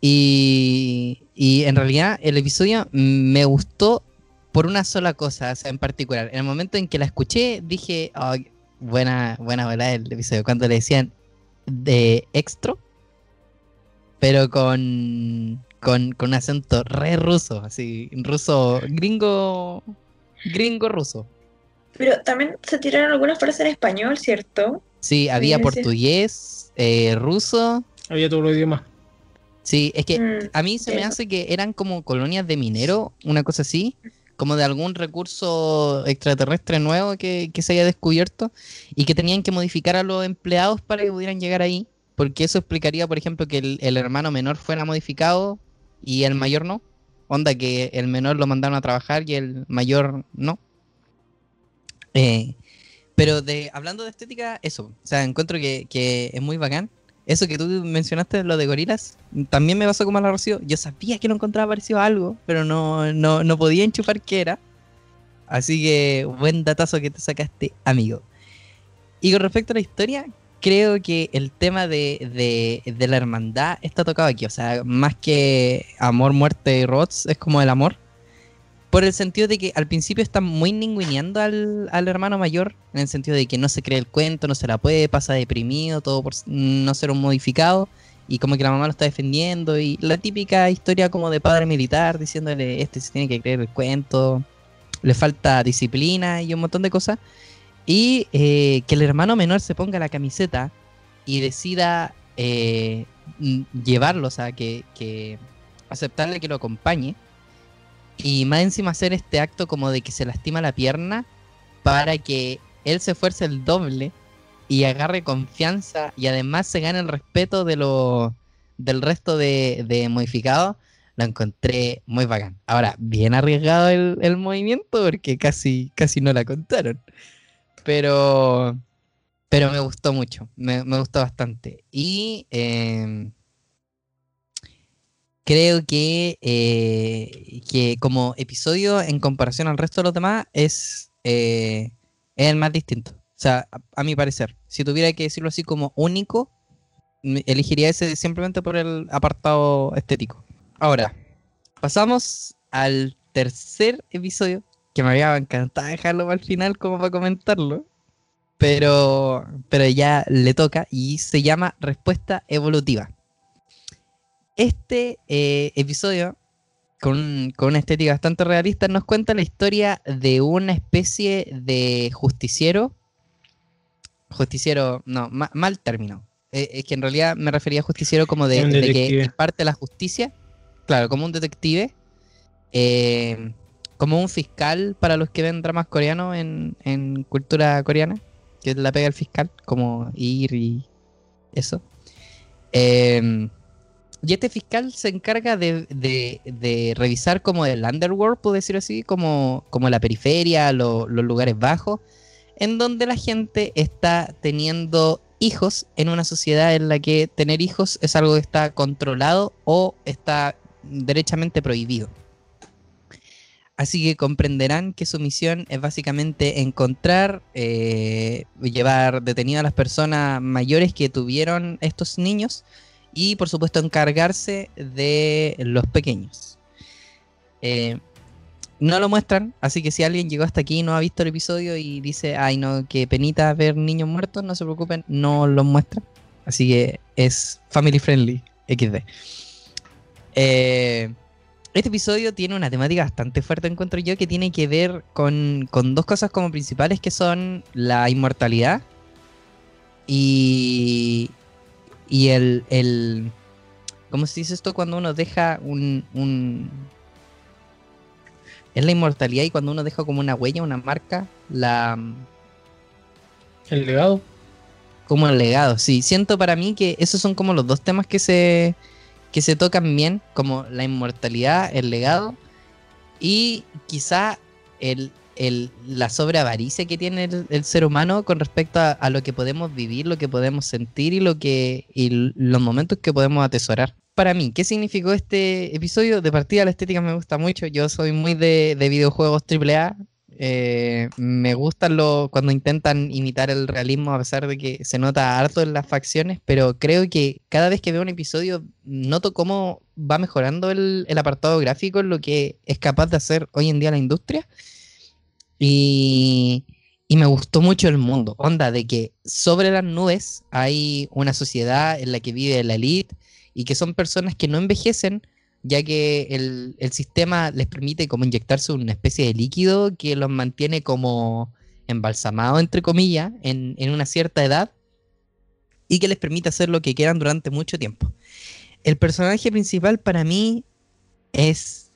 Y, y en realidad el episodio me gustó por una sola cosa, o sea, en particular. En el momento en que la escuché, dije, "Oh, buena, buena bola el episodio. Cuando le decían de extra, pero con, con, con un acento re ruso, así, ruso, gringo, gringo ruso. Pero también se tiraron algunas frases en español, ¿cierto? Sí, había portugués, eh, ruso. Había todos los idiomas. Sí, es que Mm, a mí se me hace que eran como colonias de minero, una cosa así, como de algún recurso extraterrestre nuevo que, que, se haya descubierto y que tenían que modificar a los empleados para que pudieran llegar ahí, porque eso explicaría, por ejemplo, que el, el hermano menor fuera modificado y el mayor no. Onda que el menor lo mandaron a trabajar y el mayor no. Eh, pero de, hablando de estética, eso. O sea, encuentro que, que, es muy bacán. Eso que tú mencionaste, lo de gorilas, también me pasó como a la Rocío. Yo sabía que lo encontraba parecido a algo, pero no, no, no podía enchufar qué era. Así que buen datazo que te sacaste, amigo. Y con respecto a la historia, creo que el tema de, de, de, la hermandad está tocado aquí. O sea, más que amor, muerte y robots, es como el amor. Por el sentido de que al principio están muy ninguneando al, al, hermano mayor, en el sentido de que no se cree el cuento, no se la puede, pasa deprimido, todo por no ser un modificado, y como que la mamá lo está defendiendo, y la típica historia como de padre militar, diciéndole, este se tiene que creer el cuento, le falta disciplina y un montón de cosas. Y eh, que el hermano menor se ponga la camiseta y decida eh, llevarlo, o sea, que, aceptarle que lo acompañe y más encima hacer este acto como de que se lastima la pierna para que él se esfuerce el doble y agarre confianza y además se gane el respeto de lo, del resto de, de modificados, lo encontré muy bacán. Ahora, bien arriesgado el, el, movimiento porque casi, casi no la contaron. Pero, pero me gustó mucho, me, me gustó bastante. Y eh, creo que, eh, que como episodio en comparación al resto de los demás es, eh, es el más distinto. O sea, a, a, mi parecer, si tuviera que decirlo así como único, elegiría ese simplemente por el apartado estético. Ahora, pasamos al tercer episodio, que me había encantado dejarlo para el final como para comentarlo, pero, pero ya le toca y se llama Respuesta Evolutiva este eh, episodio, con, con, una estética bastante realista, nos cuenta la historia de una especie de justiciero. Justiciero, no, ma, mal término. Eh, es que en realidad me refería a justiciero como de, de que es parte de la justicia. Claro, como un detective. Eh, como un fiscal para los que ven dramas coreanos en, cultura coreana. Que la pega el fiscal, como ir y eso. Eh, y este fiscal se encarga de, revisar como el underworld, puedo decir así, como, la periferia, lo, los lugares bajos, en donde la gente está teniendo hijos en una sociedad en la que tener hijos es algo que está controlado o está derechamente prohibido. Así que comprenderán que su misión es básicamente encontrar, eh, llevar detenidas a las personas mayores que tuvieron estos niños y por supuesto encargarse de los pequeños. Eh, no lo muestran, así que si alguien llegó hasta aquí y no ha visto el episodio y dice, ay no, qué penita ver niños muertos, no se preocupen, no los muestran. Así que es family friendly, XD. Eh, este episodio tiene una temática bastante fuerte, encuentro yo, que tiene que ver con, con dos cosas como principales, que son la inmortalidad y, y el, el. ¿Cómo se dice esto cuando uno deja un, un. Es la inmortalidad y cuando uno deja como una huella, una marca, la. El legado. Como el legado, sí. Siento para mí que esos son como los dos temas que se. Que se tocan bien, como la inmortalidad, el legado. Y quizá el, el, la sobreavaricia que tiene el, el, ser humano con respecto a, a, lo que podemos vivir, lo que podemos sentir y, lo que, y los momentos que podemos atesorar. Para mí, ¿qué significó este episodio? De partida la estética me gusta mucho, yo soy muy de, de videojuegos AAA, eh, me gustan lo, cuando intentan imitar el realismo a pesar de que se nota harto en las facciones, pero creo que cada vez que veo un episodio noto cómo va mejorando el, el apartado gráfico en lo que es capaz de hacer hoy en día la industria. Y, y, me gustó mucho el mundo. Onda, de que sobre las nubes hay una sociedad en la que vive la elite y que son personas que no envejecen, ya que el, el sistema les permite como inyectarse una especie de líquido que los mantiene como embalsamados, entre comillas, en, en una cierta edad y que les permite hacer lo que quieran durante mucho tiempo. El personaje principal para mí es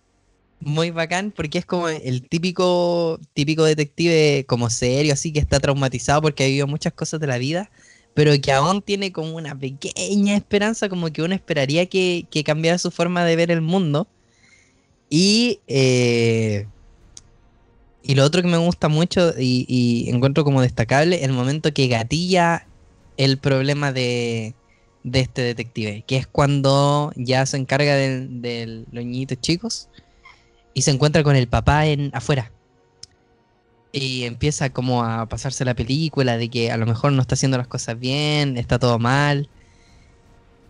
muy bacán porque es como el típico, típico detective como serio, así que está traumatizado porque ha vivido muchas cosas de la vida, pero que aún tiene como una pequeña esperanza, como que uno esperaría que, que cambiara su forma de ver el mundo. Y, eh, y lo otro que me gusta mucho y, encuentro como destacable, el momento que gatilla el problema de, de este detective, que es cuando ya se encarga de, de los niñitos chicos y se encuentra con el papá en afuera. Y empieza como a pasarse la película de que a lo mejor no está haciendo las cosas bien, está todo mal.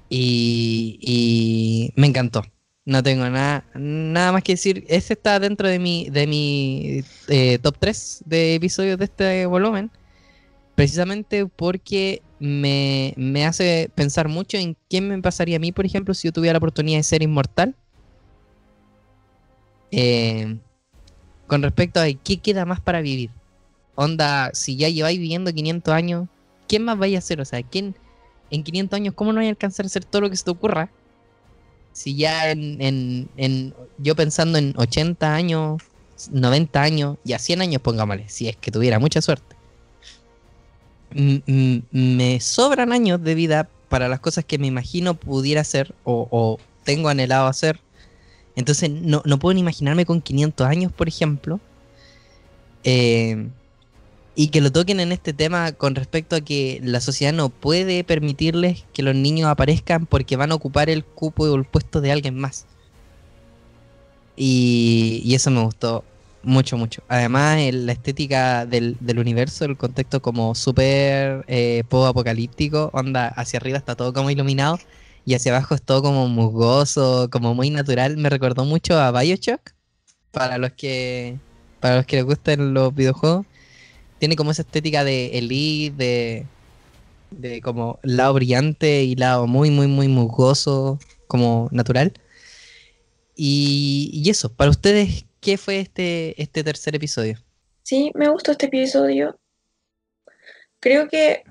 Y, y me encantó. No tengo nada, nada más que decir. Ese está dentro de mi, de mi eh, top 3 de episodios de este volumen. Precisamente porque me, me hace pensar mucho en qué me pasaría a mí, por ejemplo, si yo tuviera la oportunidad de ser inmortal. Eh, con respecto a qué queda más para vivir. Onda, si ya lleváis viviendo 500 años, ¿qué más vais a hacer? O sea, ¿quién en 500 años, cómo no vais a alcanzar a hacer todo lo que se te ocurra? Si ya en, en, yo pensando en 80 años, 90 años y a 100 años, pongámosle, si es que tuviera mucha suerte. Me sobran años de vida para las cosas que me imagino pudiera hacer o, o tengo anhelado hacer. Entonces no, no puedo ni imaginarme con 500 años, por ejemplo. Eh, y que lo toquen en este tema con respecto a que la sociedad no puede permitirles que los niños aparezcan porque van a ocupar el cupo o el puesto de alguien más. Y, eso me gustó mucho, mucho. Además, el- la estética del, del universo, el contexto como súper eh, apocalíptico onda hacia arriba está todo como iluminado y hacia abajo es todo como musgoso, como muy natural. Me recordó mucho a Bioshock, para los que, para los que les gustan los videojuegos. Tiene como esa estética de elite, de, de como lado brillante y lado muy, muy, muy musgoso, como natural. Y, y eso, para ustedes, ¿qué fue este, este tercer episodio? Sí, me gustó este episodio. Creo que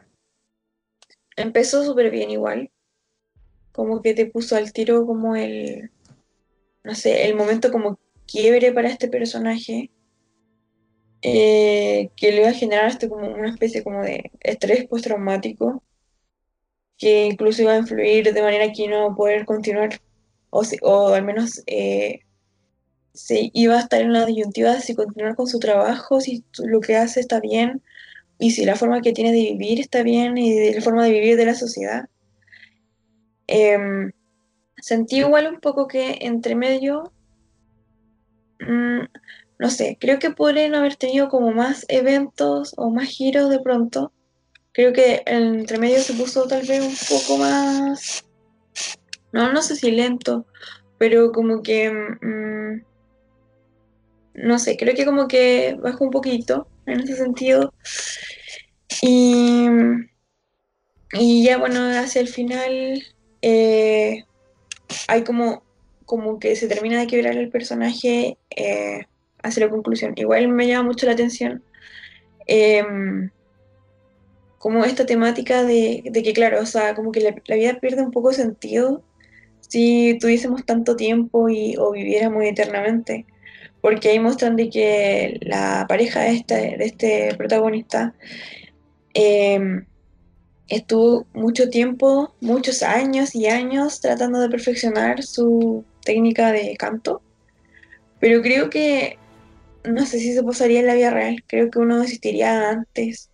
empezó súper bien igual. Como que te puso al tiro como el, no sé, el momento como quiebre para este personaje. eh, que le iba a generar este como una especie como de estrés postraumático. Que incluso iba a influir de manera que no poder continuar. O, o al menos eh, iba a estar en la disyuntiva de si continuar con su trabajo, si lo que hace está bien, y si la forma que tiene de vivir está bien, y de la forma de vivir de la sociedad. Em, sentí igual un poco que entre medio, mm, no sé, creo que podrían haber tenido como más eventos o más giros de pronto. Creo que entre medio se puso tal vez un poco más, no, no sé si lento, pero como que... mm, no sé, creo que como que bajó un poquito en ese sentido. Y, y ya bueno, hacia el final eh, hay como, como que se termina de quebrar el personaje eh, hacia la conclusión. Igual me llama mucho la atención em, como esta temática de, que, claro, o sea, como que la, vida pierde un poco sentido si tuviésemos tanto tiempo y, o viviéramos eternamente porque ahí muestran de que la pareja de este, de este protagonista eh, estuvo mucho tiempo, muchos años y años tratando de perfeccionar su técnica de canto, pero creo que no sé si se pasaría en la vida real, creo que uno desistiría antes,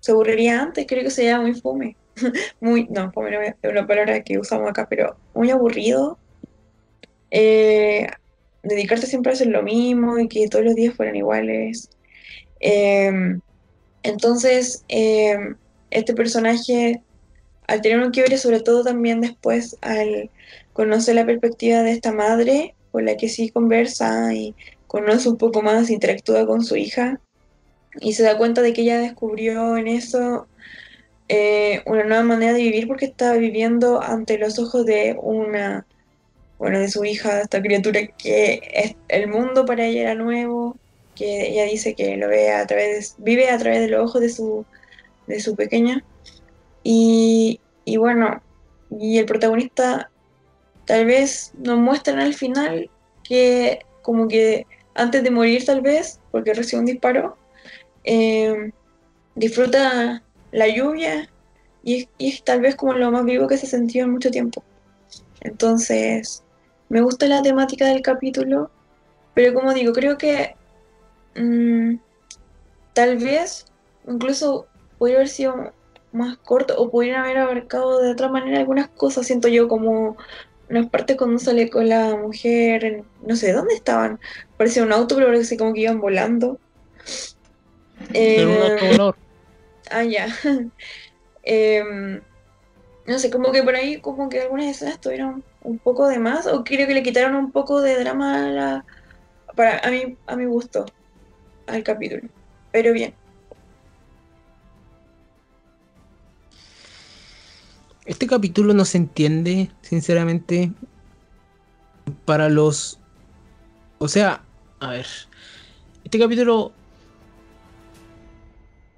se aburriría antes, creo que sería muy fome, muy, no, fome no es una palabra que usamos acá, pero muy aburrido. Eh, dedicarte siempre a hacer lo mismo y que todos los días fueran iguales. Eh, entonces, eh, este personaje, al tener un quiebre, sobre todo también después, al conocer la perspectiva de esta madre, con la que sí conversa y conoce un poco más, interactúa con su hija, y se da cuenta de que ella descubrió en eso eh, una nueva manera de vivir porque estaba viviendo ante los ojos de una bueno, de su hija, esta criatura que el mundo para ella era nuevo, que ella dice que lo ve a través, vive a través de los ojos de su, de su pequeña. Y, y bueno, y el protagonista tal vez nos muestran al final que como que antes de morir tal vez, porque recibe un disparo, eh, disfruta la lluvia y y es tal vez como lo más vivo que se ha sentido en mucho tiempo. Entonces, me gusta la temática del capítulo, pero como digo, creo que mm, tal vez incluso podría haber sido más corto o pudieran haber abarcado de otra manera algunas cosas, siento yo, como unas partes cuando sale con la mujer, en- no sé, ¿dónde estaban? Parecía un auto, pero parece como que iban volando. Pero un Eh, autovolador. Ah, ya. Em, no sé, como que por ahí como que algunas escenas tuvieron un poco de más, o creo que le quitaron un poco de drama a la, para, a mí, a mi gusto al capítulo. Pero bien. Este capítulo no se entiende, sinceramente, para los... O sea, a ver, este capítulo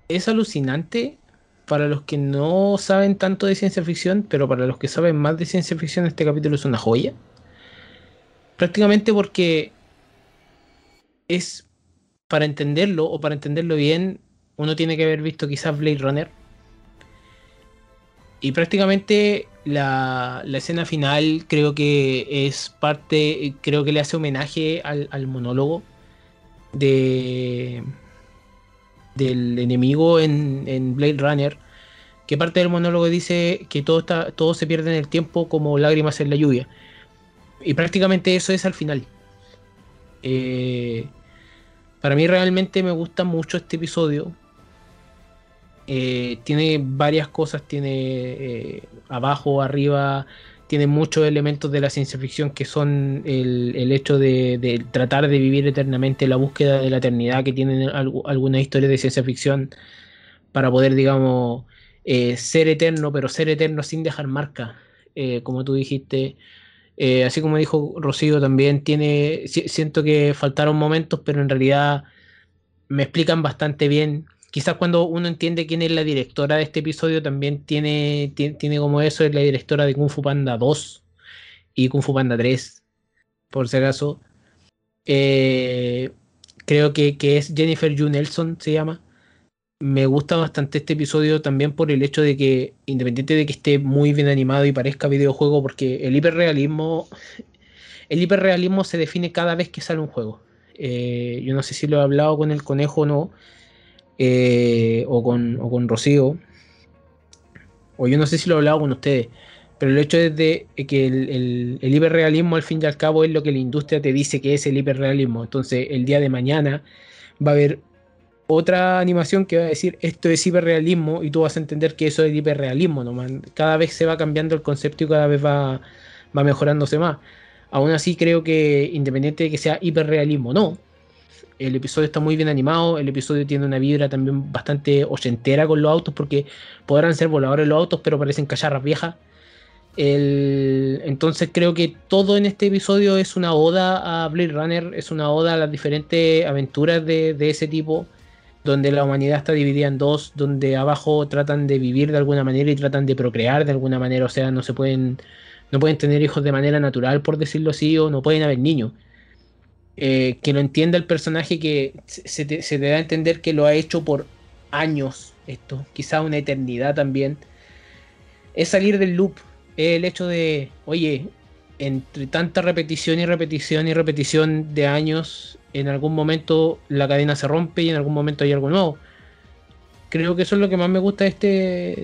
es alucinante para los que no saben tanto de ciencia ficción, pero para los que saben más de ciencia ficción, este capítulo es una joya. Prácticamente porque es, para entenderlo o para entenderlo bien, uno tiene que haber visto quizás Blade Runner. Y prácticamente la, la escena final creo que es parte, creo que le hace homenaje al, al monólogo de del enemigo en, en Blade Runner, que parte del monólogo dice que todo, está, todo se pierde en el tiempo como lágrimas en la lluvia. Y prácticamente eso es al final. Eh, para mí realmente me gusta mucho este episodio. Eh, tiene varias cosas, tiene eh, abajo, arriba, tiene muchos elementos de la ciencia ficción que son el, hecho de, tratar de vivir eternamente, la búsqueda de la eternidad que tienen algu- algunas historias de ciencia ficción para poder, digamos, eh, ser eterno, pero ser eterno sin dejar marca, como tú dijiste. Así como dijo Rocío, también tiene, si- siento que faltaron momentos, pero en realidad me explican bastante bien. Quizás cuando uno entiende quién es la directora de este episodio, también tiene, tiene, como eso, es la directora de Kung Fu Panda 2 y Kung Fu Panda 3, por si acaso. Eh, creo que, que es Jennifer Yu Nelson, se llama. Me gusta bastante este episodio también por el hecho de que, independiente de que esté muy bien animado y parezca videojuego, porque el hiperrealismo, el hiperrealismo se define cada vez que sale un juego. Eh, yo no sé si lo he hablado con el conejo o no, eh, o, con, o con Rocío, o yo no sé si lo he hablado con ustedes, pero el hecho es de que el, hiperrealismo al fin y al cabo es lo que la industria te dice que es el hiperrealismo. Entonces el día de mañana va a haber otra animación que va a decir esto es hiperrealismo y tú vas a entender que eso es hiperrealismo nomás. Cada vez se va cambiando el concepto y cada vez va, va mejorándose más. Aún así creo que independiente de que sea hiperrealismo o no, el episodio está muy bien animado, el episodio tiene una vibra también bastante ochentera con los autos porque podrán ser voladores los autos pero parecen cacharras viejas. El, entonces creo que todo en este episodio es una oda a Blade Runner, es una oda a las diferentes aventuras de, de ese tipo donde la humanidad está dividida en dos, donde abajo tratan de vivir de alguna manera y tratan de procrear de alguna manera, o sea, no se pueden, no pueden tener hijos de manera natural, por decirlo así, o no pueden haber niños. Eh, que lo entienda el personaje que se te, se te, da a entender que lo ha hecho por años, esto, quizá una eternidad también, es salir del loop, es el hecho de, oye, entre tanta repetición y repetición y repetición de años, en algún momento la cadena se rompe y en algún momento hay algo nuevo. Creo que eso es lo que más me gusta de, este,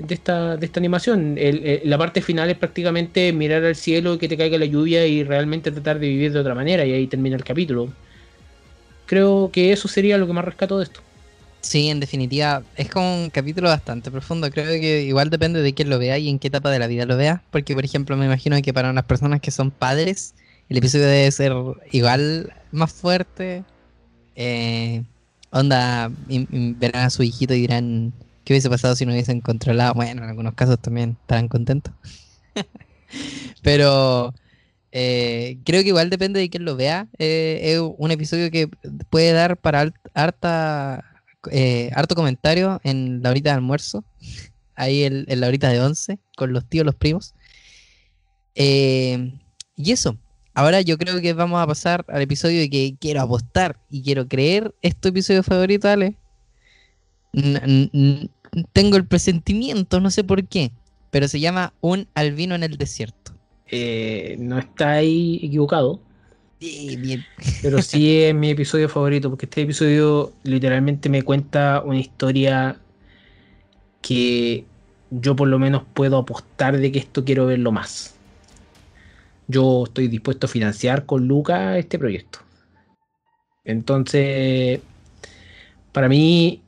de, esta, de esta animación. El, la parte final es prácticamente mirar al cielo y que te caiga la lluvia y realmente tratar de vivir de otra manera y ahí termina el capítulo. Creo que eso sería lo que más rescato de esto. Sí, en definitiva, es como un capítulo bastante profundo. Creo que igual depende de quién lo vea y en qué etapa de la vida lo vea. Porque, por ejemplo, me imagino que para unas personas que son padres, el episodio debe ser igual más fuerte. Eh, onda, verán a su hijito y dirán, ¿qué hubiese pasado si no hubiesen controlado? Bueno, en algunos casos también estarán contentos. Pero eh, creo que igual depende de quién lo vea. Eh, es un episodio que puede dar para harta, eh, harto comentario en la horita de almuerzo. Ahí en, en la horita de once, con los tíos, los primos. Y eso, ahora yo creo que vamos a pasar al episodio de que quiero apostar y quiero creer. ¿Es tu episodio favorito, Ale? N- n- n- tengo el presentimiento, no sé por qué, pero se llama Un albino en el desierto. Eh, no está ahí equivocado, Sí, bien. pero sí es mi episodio favorito, porque este episodio literalmente me cuenta una historia que yo por lo menos puedo apostar de que esto quiero verlo más. Yo estoy dispuesto a financiar con Luca este proyecto. Entonces, para mí,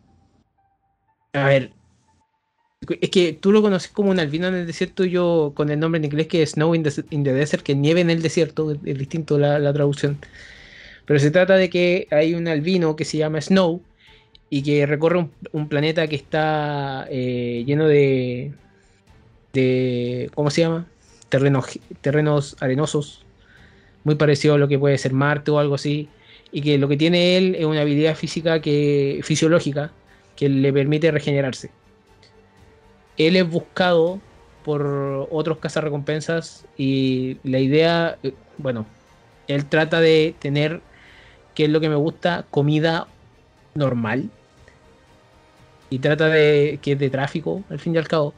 a ver, es que tú lo conoces como un albino en el desierto, yo con el nombre en inglés que es Snow in the, Desert, que nieve en el desierto, es, distinto la, traducción. Pero se trata de que hay un albino que se llama Snow y que recorre un, un planeta que está eh, lleno de, de. ¿Cómo se llama? Terrenos, terrenos arenosos, muy parecido a lo que puede ser Marte o algo así. Y que lo que tiene él es una habilidad física que, fisiológica que le permite regenerarse. Él es buscado por otros cazarrecompensas y la idea, bueno, él trata de tener, que es lo que me gusta, comida normal. Y trata de que es de tráfico, al fin y al cabo,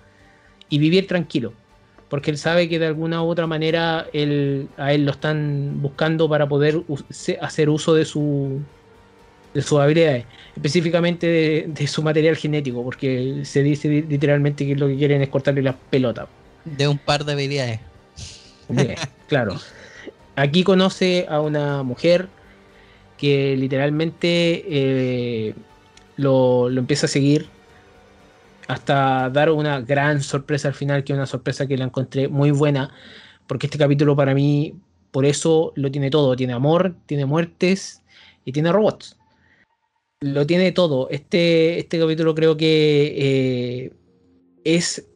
y vivir tranquilo. Porque él sabe que de alguna u otra manera él, a él lo están buscando para poder hacer uso de su de sus habilidades, específicamente de, de su material genético, porque se dice li- literalmente que lo que quieren es cortarle las pelotas. De un par de habilidades. Bien, claro. Aquí conoce a una mujer que literalmente eh, lo, lo empieza a seguir hasta dar una gran sorpresa al final, que es una sorpresa que la encontré muy buena, porque este capítulo para mí, por eso lo tiene todo. Tiene amor, tiene muertes y tiene robots. Lo tiene todo. Este, este capítulo creo que eh, es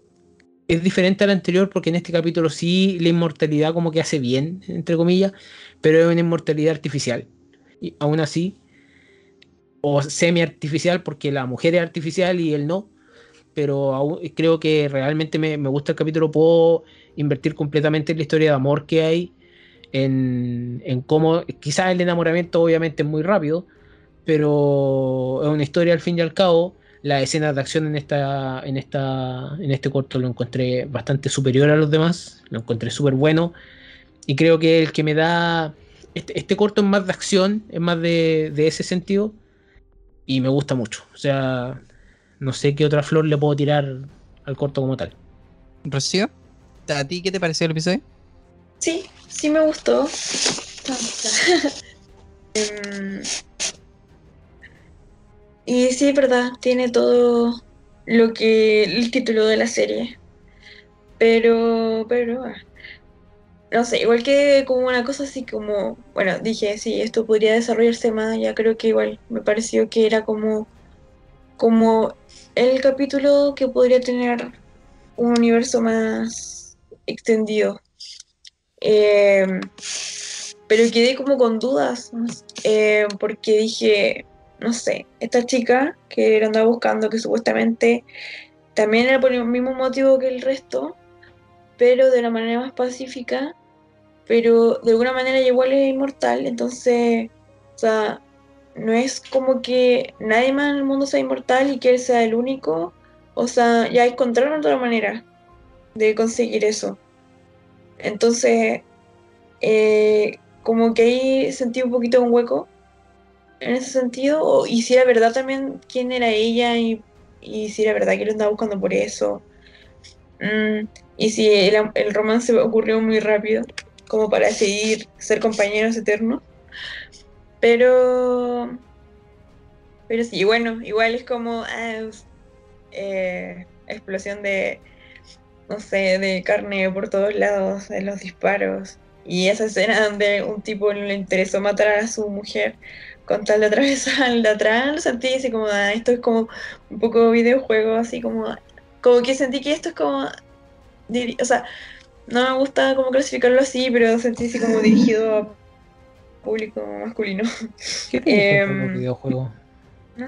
es diferente al anterior porque en este capítulo sí la inmortalidad como que hace bien, entre comillas, pero es una inmortalidad artificial. Y aún así, o semi-artificial porque la mujer es artificial y él no, pero aún- creo que realmente me, me gusta el capítulo, puedo invertir completamente en la historia de amor que hay, en, en cómo, quizás el enamoramiento obviamente es muy rápido, pero es una historia al fin y al cabo. Las escenas de acción en esta en esta en este corto lo encontré bastante superior a los demás lo encontré súper bueno. Y creo que el que me da este, este corto es más de acción es más de, de ese sentido y me gusta mucho. O sea no sé qué otra flor le puedo tirar al corto como tal Rocío, ¿a ti qué te pareció el episodio? Sí, sí me gustó. Em, y sí, es verdad, tiene todo lo que el título de la serie. Pero, pero, ah, no sé, igual que como una cosa así como, bueno, dije, sí, esto podría desarrollarse más, ya creo que igual me pareció que era como, como el capítulo que podría tener un universo más extendido. Eh, pero quedé como con dudas. Eh, porque dije, no sé, esta chica que la andaba buscando, que supuestamente también era por el mismo motivo que el resto, pero de una manera más pacífica, pero de alguna manera igual es inmortal, entonces, o sea, no es como que nadie más en el mundo sea inmortal y que él sea el único, o sea, ya encontraron otra manera de conseguir eso. Entonces, eh, como que ahí sentí un poquito un hueco en ese sentido, y si era verdad también quién era ella y, y si era verdad que lo andaba buscando por eso. Mm, y si el, el romance ocurrió muy rápido, como para seguir ser compañeros eternos. Pero, pero sí, bueno, igual es como ah, eh, explosión de, no sé, de carne por todos lados, de los disparos. Y esa escena donde un tipo le interesó matar a su mujer con tal de atravesar de atrás, lo sentí así como, ah, esto es como un poco videojuego, así como, como que sentí que esto es como, o sea, no me gusta como clasificarlo así, pero sentí así como dirigido a público masculino. ¿Qué tiene Em, con el videojuego? No,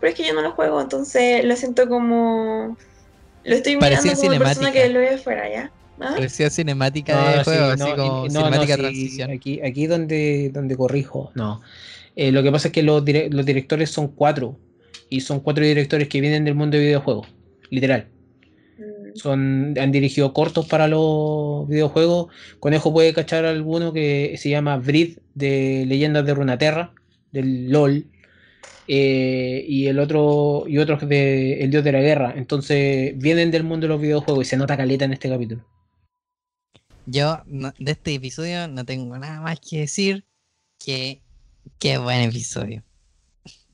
pero es que yo no lo juego, entonces lo siento como... Lo estoy Parecía mirando como persona cinemática. que lo ve afuera, ¿ya? ¿Ah? Parecía cinemática No, de sí, juego, no, así como cinemática no, sí, transición. Aquí, aquí donde, donde corrijo, no. Eh, lo que pasa es que los, dire- los directores son cuatro. Y son cuatro directores que vienen del mundo de videojuegos. Literal. Son, han dirigido cortos para los videojuegos. Conejo puede cachar alguno que se llama Brid de Leyendas de Runaterra, del LOL. eh, y el otro, y otros de El Dios de la Guerra. Entonces vienen del mundo de los videojuegos y se nota caleta en este capítulo. Yo de este episodio no tengo nada más que decir que qué buen episodio.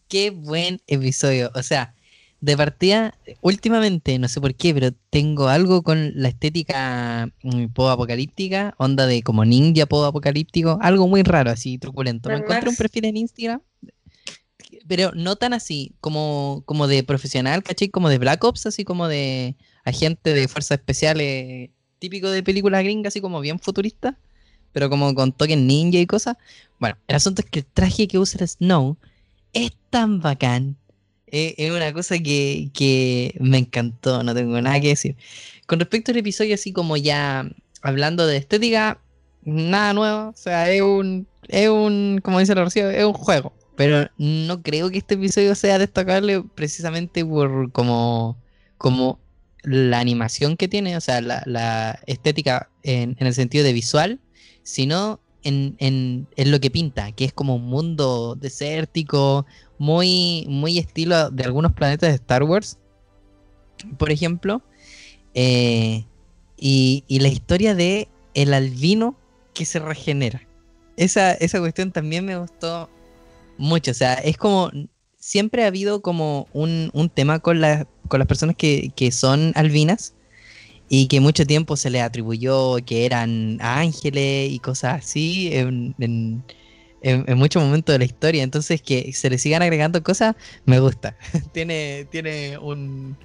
Qué buen episodio. O sea, de partida, últimamente, no sé por qué, pero tengo algo con la estética mm, apocalíptica, onda de como ninja apocalíptico, algo muy raro, así truculento. Me encontré un perfil en Instagram, pero no tan así, como, como de profesional, ¿cachai? Como de Black Ops, así como de agente de fuerzas especiales, típico de películas gringas, así como bien futurista, pero como con toques ninja y cosas. Bueno, el asunto es que el traje que usa el Snow es tan bacán. Eh, es una cosa que, que me encantó, no tengo nada que decir. Con respecto al episodio, así como ya hablando de estética, nada nuevo. O sea, es un, es un, como dice la Rocío, es un juego. Pero no creo que este episodio sea destacable precisamente por como, como la animación que tiene, o sea, la, la estética en, en el sentido de visual, sino en, en, en lo que pinta, que es como un mundo desértico, muy, muy estilo de algunos planetas de Star Wars, por ejemplo. Eh, y, y la historia de el albino que se regenera. Esa, esa cuestión también me gustó mucho. O sea, es como. Siempre ha habido como un, un tema con, la- con las personas que, que son albinas y que mucho tiempo se les atribuyó que eran ángeles y cosas así en- muchos momentos de la historia. Entonces, que se le sigan agregando cosas, me gusta. tiene tiene un,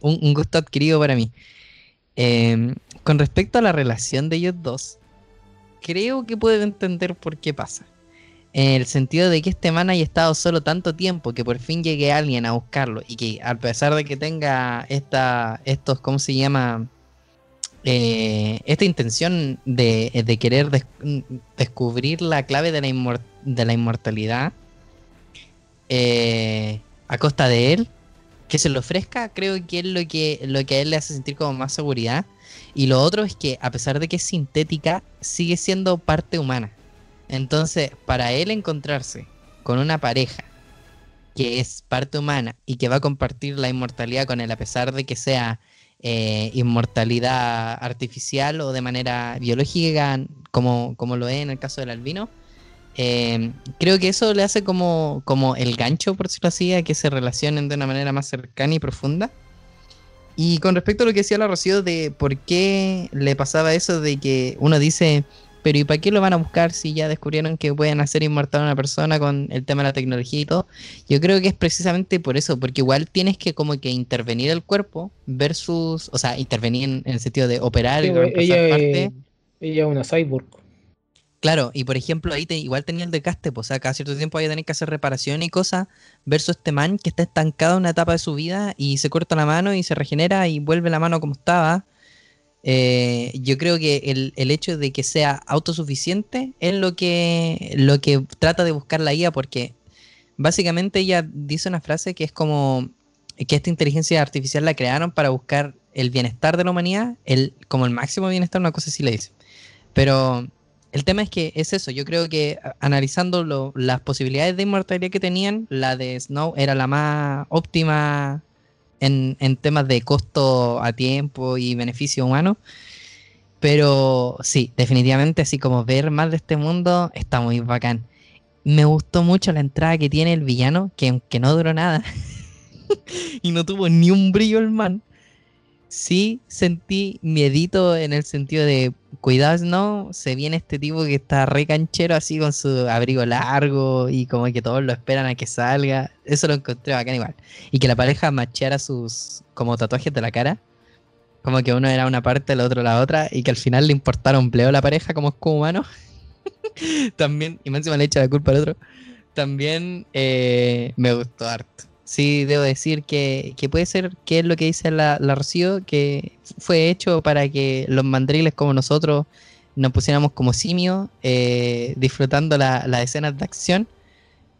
un, un gusto adquirido para mí. Em, con respecto a la relación de ellos dos, creo que puedo entender por qué pasa. En el sentido de que este man haya estado solo tanto tiempo que por fin llegue alguien a buscarlo y que a pesar de que tenga esta, estos, ¿cómo se llama? Eh, esta intención de, querer des- descubrir la clave de la, inmor- de la inmortalidad eh, a costa de él, que se lo ofrezca, creo que es lo que, lo que a él le hace sentir como más seguridad. Y lo otro es que a pesar de que es sintética, sigue siendo parte humana. Entonces, para él encontrarse con una pareja que es parte humana y que va a compartir la inmortalidad con él, a pesar de que sea eh, inmortalidad artificial o de manera biológica, como, como lo es en el caso del albino, eh, creo que eso le hace como, como el gancho, por decirlo así, a que se relacionen de una manera más cercana y profunda. Y con respecto a lo que decía la Rocío de por qué le pasaba eso de que uno dice, pero ¿y para qué lo van a buscar si ya descubrieron que pueden hacer inmortal a una persona con el tema de la tecnología y todo? Yo creo que es precisamente por eso, porque igual tienes que como que intervenir el cuerpo versus, o sea, intervenir en, el sentido de operar y reemplazar ella, parte. ella es una cyborg. Claro, y por ejemplo ahí te, igual tenía el desgaste, pues, o sea, cada cierto tiempo hay que tener que hacer reparación y cosas, versus este man que está estancado en una etapa de su vida y se corta la mano y se regenera y vuelve la mano como estaba. Eh, yo creo que el, el hecho de que sea autosuficiente es lo que, lo que trata de buscar la IA, porque básicamente ella dice una frase que es como que esta inteligencia artificial la crearon para buscar el bienestar de la humanidad, el, como el máximo bienestar, una cosa así le dice. Pero el tema es que es eso, yo creo que analizando lo- las posibilidades de inmortalidad que tenían, la de Snow era la más óptima en, en temas de costo a tiempo y beneficio humano. Pero sí, definitivamente así como ver más de este mundo está muy bacán. Me gustó mucho la entrada que tiene el villano, que aunque no duró nada y no tuvo ni un brillo el man, sí sentí miedito en el sentido de cuidado, no, se viene este tipo que está re canchero así con su abrigo largo y como que todos lo esperan a que salga. Eso lo encontré bacán igual. Y que la pareja macheara sus como tatuajes de la cara. Como que uno era una parte, el otro la otra, y que al final le importara un pleo la pareja como escudo humano. También, y más encima le echa la culpa al otro. También eh, me gustó harto. Sí debo decir que, que puede ser que es lo que dice la, la Rocío, que fue hecho para que los mandriles como nosotros nos pusiéramos como simios, eh, disfrutando la- las escenas de acción.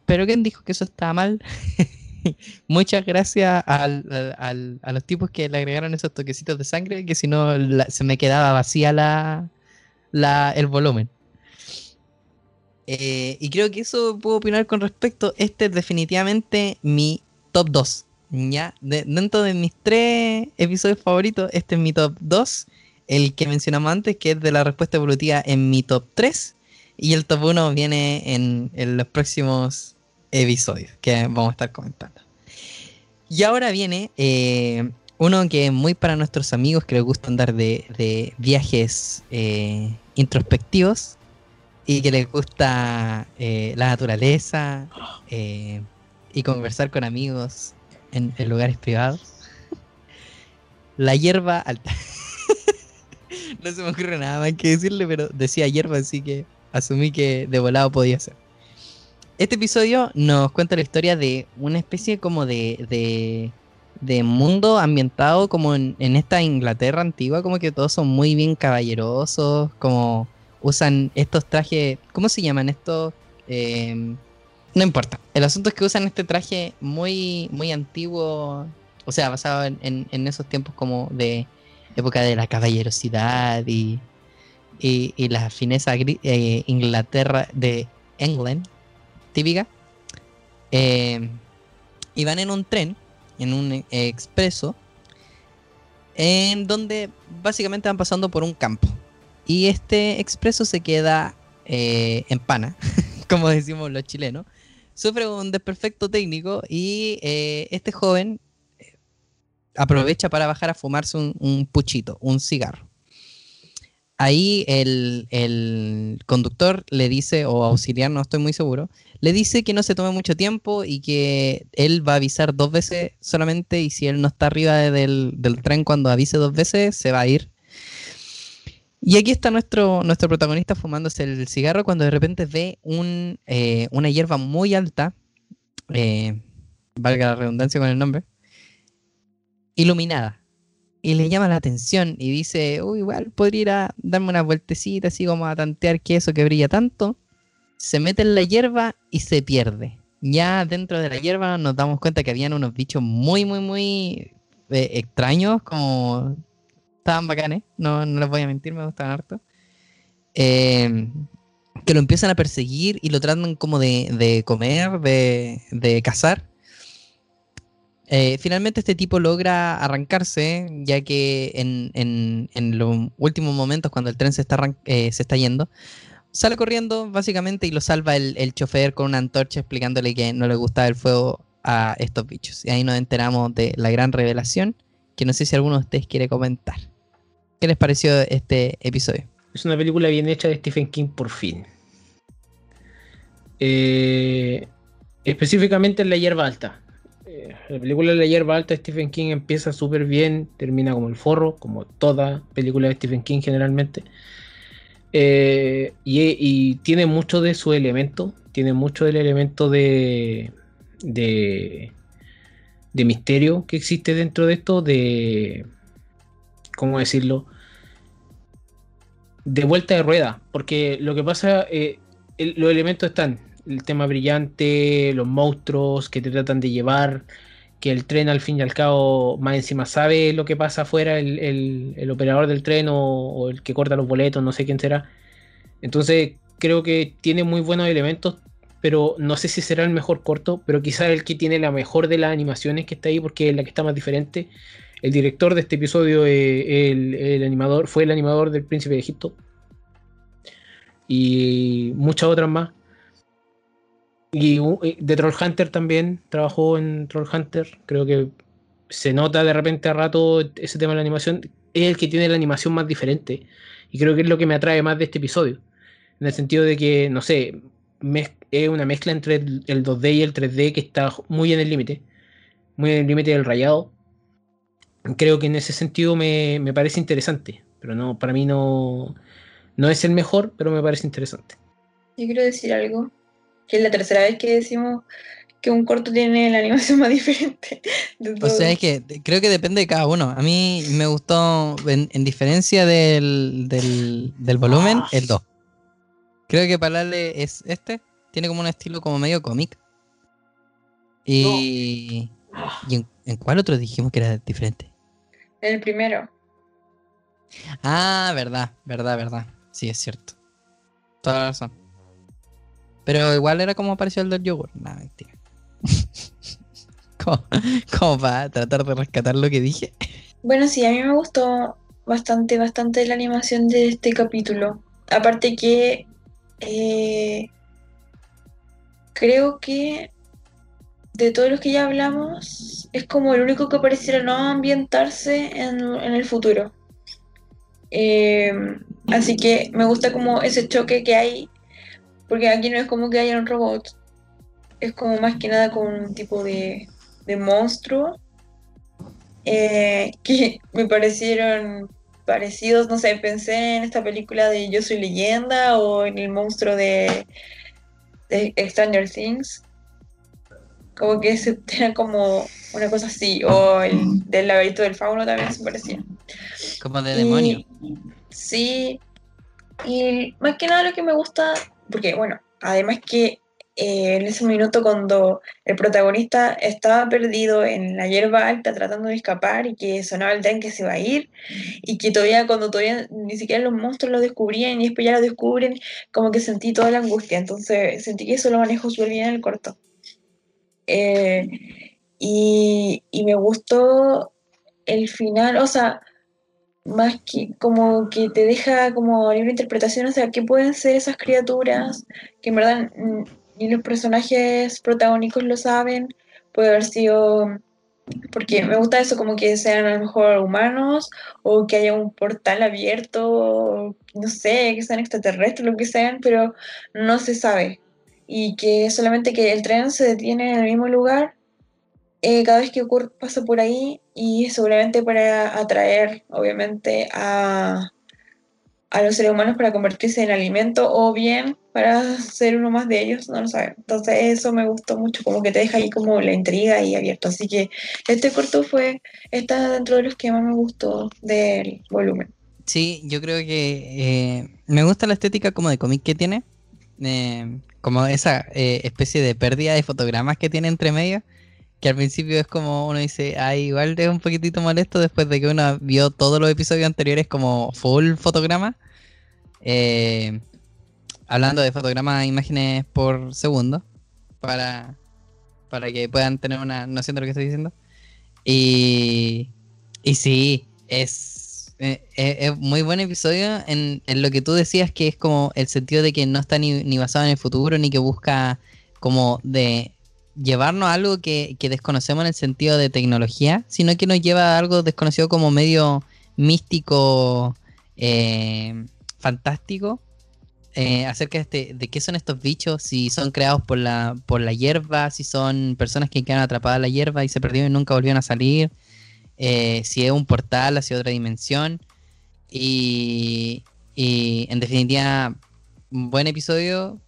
Pero ¿quién dijo que eso estaba mal? Muchas gracias al- a los tipos que le agregaron esos toquecitos de sangre, que si no la- se me quedaba vacía la, la- el volumen. Eh, y creo que eso puedo opinar con respecto. Este es definitivamente mi top 2. ¿ya? De- dentro de mis tres episodios favoritos, este es mi top 2. El que mencionamos antes, que es de la respuesta evolutiva, en mi top 3. Y el top 1 viene en, los próximos episodios que vamos a estar comentando. Y ahora viene eh, uno que es muy para nuestros amigos que les gusta andar de, de viajes eh, introspectivos y que les gusta eh, la naturaleza y conversar con amigos en, en lugares privados. La hierba alta. no se me ocurre nada más que decirle, pero decía hierba, así que asumí que de volado podía ser. Este episodio nos cuenta la historia de una especie como de, de, de mundo ambientado como en, en esta Inglaterra antigua, como que todos son muy bien caballerosos, como usan estos trajes, ¿cómo se llaman estos? Eh, no importa. El asunto es que usan este traje muy, muy antiguo, o sea, basado en, en- esos tiempos como de época de la caballerosidad y, y, y la fineza eh, Inglaterra de England, típica. Eh, y van en un tren, en un expreso, en donde básicamente van pasando por un campo. Y este expreso se queda eh, en pana, como decimos los chilenos. Sufre un desperfecto técnico y eh, este joven eh, aprovecha para bajar a fumarse un, un puchito, un cigarro. Ahí el, el conductor le dice, o auxiliar, no estoy muy seguro, le dice que no se tome mucho tiempo y que él va a avisar dos veces solamente y si él no está arriba de- del, del tren cuando avise dos veces, se va a ir. Y aquí está nuestro, nuestro protagonista fumándose el cigarro cuando de repente ve eh, una hierba muy alta, eh, valga la redundancia con el nombre, iluminada. Y le llama la atención y dice, uy, igual podría ir a darme una vueltecita así como a tantear que eso que brilla tanto. Se mete en la hierba y se pierde. Ya dentro de la hierba nos damos cuenta que habían unos bichos muy, muy, muy eh, extraños, como estaban bacanes, no, no les voy a mentir, me gustaban harto. Eh, que lo empiezan a perseguir y lo tratan como de, de comer, de, de cazar. Eh, finalmente este tipo logra arrancarse, ya que en, en- en los últimos momentos, cuando el tren se está, eh, se está yendo, sale corriendo básicamente y lo salva el, el chofer con una antorcha explicándole que no le gustaba el fuego a estos bichos. Y ahí nos enteramos de la gran revelación, que no sé si alguno de ustedes quiere comentar. ¿Qué les pareció este episodio? Es una película bien hecha de Stephen King por fin. Eh, específicamente en La Hierba Alta. Eh, la película La Hierba Alta de Stephen King empieza súper bien, termina como el forro, como toda película de Stephen King generalmente. Eh, y, tiene mucho de su elemento, tiene mucho del elemento de, de, de misterio que existe dentro de esto, de, ¿cómo decirlo? de vuelta de rueda, porque lo que pasa, eh, los elementos están, el tema brillante, los monstruos que te tratan de llevar, que el tren al fin y al cabo más encima sabe lo que pasa afuera, el, el- operador del tren o, o el que corta los boletos, no sé quién será. Entonces creo que tiene muy buenos elementos, pero no sé si será el mejor corto, pero quizás el que tiene la mejor de las animaciones que está ahí, porque es la que está más diferente. El director de este episodio, el, el animador, fue el animador del Príncipe de Egipto. Y muchas otras más. Y eh, de Trollhunter también trabajó en Trollhunter. Creo que se nota de repente a rato ese tema de la animación. Es el que tiene la animación más diferente. Y creo que es lo que me atrae más de este episodio. En el sentido de que, no sé, es una mezcla entre el 2D y el 3D que está muy en el límite. Muy en el límite del rayado creo que en ese sentido me, me parece interesante. Pero no, para mí no, no es el mejor, pero me parece interesante. Yo quiero decir algo, que es la tercera vez que decimos que un corto tiene la animación más diferente. de O sea, es que creo que depende de cada uno. A mí me gustó, en, en diferencia del, del, del volumen, el 2. Creo que para darle es este. Tiene como un estilo como medio cómic. Y, ¿y en, en cuál otro dijimos que era diferente? El primero. Ah, verdad, verdad, verdad. Sí, es cierto. Toda la razón. Pero igual era como pareció el del yogur. No, mentira. como, como para tratar de rescatar lo que dije. Bueno, sí, a mí me gustó bastante, bastante la animación de este capítulo. Aparte que eh, creo que de todos los que ya hablamos, es como el único que pareciera no ambientarse en, en el futuro. Eh, así que me gusta como ese choque que hay, porque aquí no es como que haya un robot, es como más que nada con un tipo de, de monstruo eh, que me parecieron parecidos, no sé, pensé en esta película de Yo soy leyenda o en el monstruo de, de Stranger Things. Como que se era como una cosa así, o el del laberinto del fauno también se parecía. Como de Y- demonio. Sí. Y más que nada lo que me gusta, porque bueno, además que eh, en ese minuto cuando el protagonista estaba perdido en la hierba alta tratando de escapar y que sonaba el tren que se va a ir y que todavía cuando todavía ni siquiera los monstruos lo descubrían y después ya lo descubren, como que sentí toda la angustia. Entonces sentí que eso lo manejó súper bien en el corto. Eh, y, me gustó el final, o sea, más que como que te deja como libre interpretación, o sea, qué pueden ser esas criaturas, que en verdad ni los personajes protagónicos lo saben, puede haber sido, porque me gusta eso, como que sean a lo mejor humanos, o que haya un portal abierto, no sé, que sean extraterrestres, lo que sean, pero no se sabe. Y que solamente que el tren se detiene en el mismo lugar eh, cada vez que ocurre, pasa por ahí y seguramente para atraer, obviamente, a, a los seres humanos para convertirse en alimento o bien para ser uno más de ellos, no lo saben. Entonces eso me gustó mucho, como que te deja ahí como la intriga y abierto. Así que este corto fue, está dentro de los que más me gustó del volumen. Sí, yo creo que eh, me gusta la estética como de cómic que tiene. eh, como esa eh, especie de pérdida de fotogramas que tiene entre medio. Que al principio es como uno dice, ay, igual es un poquitito molesto después de que uno vio todos los episodios anteriores como full fotograma. Eh, hablando de fotogramas, imágenes por segundo. Para, para que puedan tener una noción de lo que estoy diciendo. Y, y sí, es, eh, es, es muy buen episodio en, en lo que tú decías que es como el sentido de que no está ni, ni basado en el futuro ni que busca como de llevarnos a algo que, que desconocemos en el sentido de tecnología, sino que nos lleva a algo desconocido como medio místico, eh, fantástico, eh, acerca de, este- de qué son estos bichos, si son creados por la, por la hierba, si son personas que quedan atrapadas en la hierba y se perdieron y nunca volvieron a salir, eh, si es un portal hacia otra dimensión. Y, y en definitiva, un buen episodio.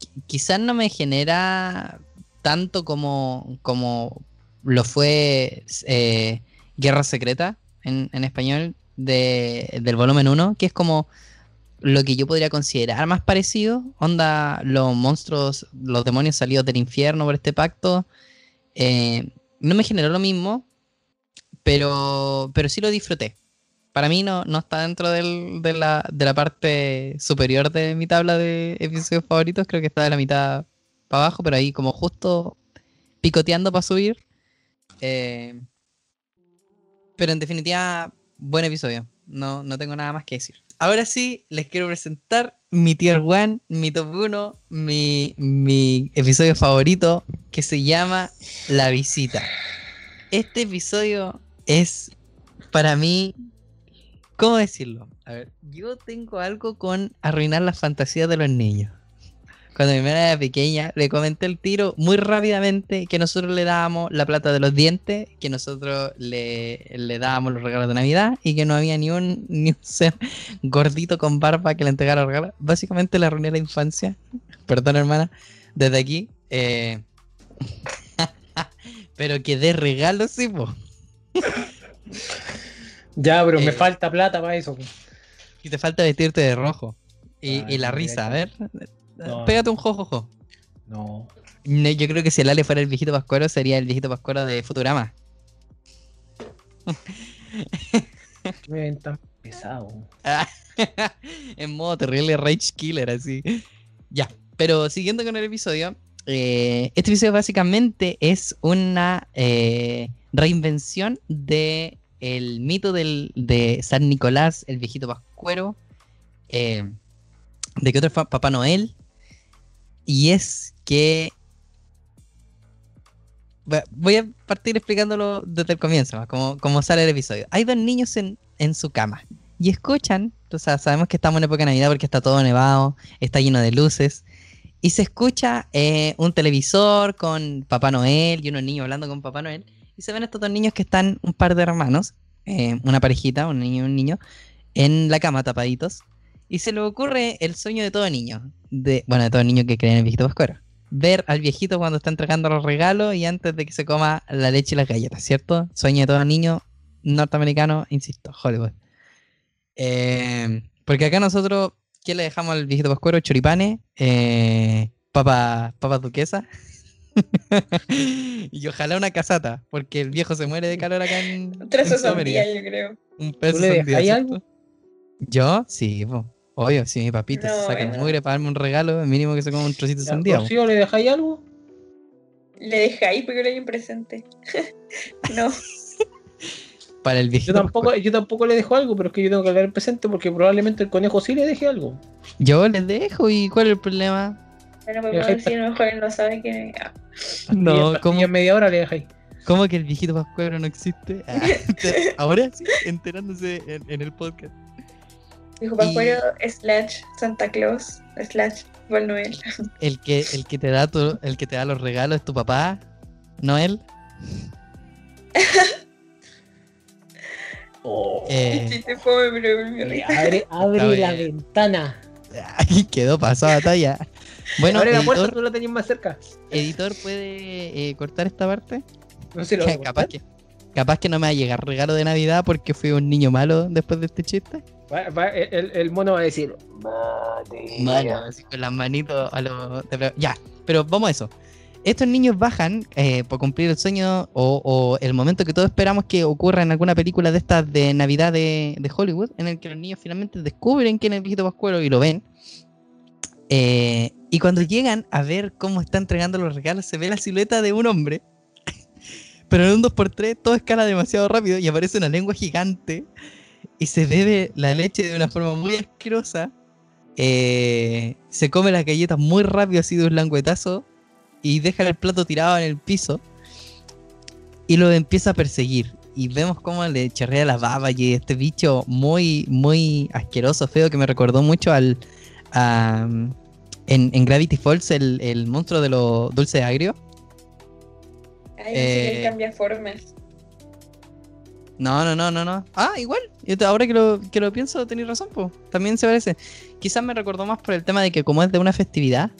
Qui- Quizás no me genera tanto como, como lo fue eh, Guerra Secreta en, en español de- del volumen 1, que es como lo que yo podría considerar más parecido. Onda, los monstruos, los demonios salidos del infierno por este pacto. eh, no me generó lo mismo, pero, pero sí lo disfruté. Para mí no, no está dentro del- de, la, de la parte superior de mi tabla de episodios favoritos, creo que está de la mitad para abajo, pero ahí como justo picoteando para subir. Eh, pero en definitiva, buen episodio. No, no tengo nada más que decir. Ahora sí, les quiero presentar mi tier 1, mi top 1, mi, mi episodio favorito, que se llama La Visita. Este episodio es para mí, ¿cómo decirlo? A ver, yo tengo algo con arruinar las fantasías de los niños. Cuando mi hermana era pequeña, le comenté el tiro muy rápidamente que nosotros le dábamos la plata de los dientes, que nosotros le, le dábamos los regalos de Navidad y que no había ni un, ni un ser gordito con barba que le entregara regalos. Básicamente le arruiné la infancia. Perdón, hermana. Desde aquí, eh, Pero que de regalo, sí, po. Ya, pero me Eh. falta plata para eso. Y te falta vestirte de rojo. Y, Ay, y la risa, a ver. No. Pégate un jojojo. No. No, yo creo que si el Ale fuera el viejito Pascuero, sería el viejito Pascuero de Futurama. ¿Qué me ven tan pesado? en modo terrible Rage Killer, así. Ya, pero siguiendo con el episodio, eh, este episodio básicamente es una eh, reinvención de el mito del, de San Nicolás, el viejito Pascuero, eh, de que otro fue Papá Noel, y es que... Voy a partir explicándolo desde el comienzo, como, como sale el episodio. Hay dos niños en, en su cama y escuchan, o sea, sabemos que estamos en época de Navidad porque está todo nevado, está lleno de luces, y se escucha eh, un televisor con Papá Noel y unos niños hablando con Papá Noel, y se ven estos dos niños que están, un par de hermanos, eh, una parejita, un niño y un niño, en la cama tapaditos, y se le ocurre el sueño de todo niño, de, bueno, de todo niño que cree en el viejito Pascuero, ver al viejito cuando está entregando los regalos y antes de que se coma la leche y las galletas, ¿cierto? Sueño de todo niño norteamericano, insisto, Hollywood. Eh, porque acá nosotros, ¿qué le dejamos al viejito Pascuero? Choripanes, eh, papa, papas duquesa. y ojalá una casata, porque el viejo se muere de calor acá en, Tres sandía, yo creo. Un peso le sandía, dejáis ¿cierto? algo? ¿Yo? Sí, po. obvio, si mi papito se No, saca el bueno. mugre para darme un regalo, mínimo que se coma un trocito de sandía. po. Rocío, ¿le dejáis algo? Le ahí porque lo hay un presente. no. Para el Yo viejito tampoco, yo tampoco le dejo algo, pero es que yo tengo que hablar presente porque probablemente el conejo sí le deje algo. Yo les dejo y ¿cuál es el problema? Bueno, pues si a lo mejor él no sabe que. ah, No, y en, ¿cómo, y media hora le dejáis. cómo que el viejito pascuero no existe? Ah, Ahora sí, enterándose en, en el podcast. Dijo Y- Pascuero slash Santa Claus slash Noel. El que, el que te da tu- el que te da los regalos es tu papá, no él. Oh, Eh, Chiste fome, pero me eh, abre abre la bien. ventana. ay, quedó pasada talla. Bueno, puerta, editor, tú la tenías más cerca. editor puede eh, cortar esta parte. No se lo voy a capaz que, capaz que no me va a llegar regalo de Navidad porque fui un niño malo después de este chiste. Va- va- el, el mono va a decir. Mano, así con las manitos a lo. de- Ya, pero vamos a eso. Estos niños bajan eh, por cumplir el sueño o, o el momento que todos esperamos que ocurra en alguna película de estas de Navidad de, de Hollywood, en el que los niños finalmente descubren quién es el viejito Pascuero y lo ven. Eh, y cuando llegan a ver cómo está entregando los regalos, se ve la silueta de un hombre. Pero en un 2x3 todo escala demasiado rápido y aparece una lengua gigante y se bebe la leche de una forma muy asquerosa. Eh, se come las galletas muy rápido así de un languetazo y deja el plato tirado en el piso y lo empieza a perseguir. Y vemos cómo le chorrea la baba y este bicho muy, muy asqueroso, feo, que me recordó mucho al... en, en Gravity Falls, el, el monstruo de los dulces agrios. Ay, Eh, él cambia formas. No, no, no, no, no. Ah, igual. Ahora que lo, que lo pienso, tenéis razón, pues. También se parece. Quizás me recordó más por el tema de que como es de una festividad.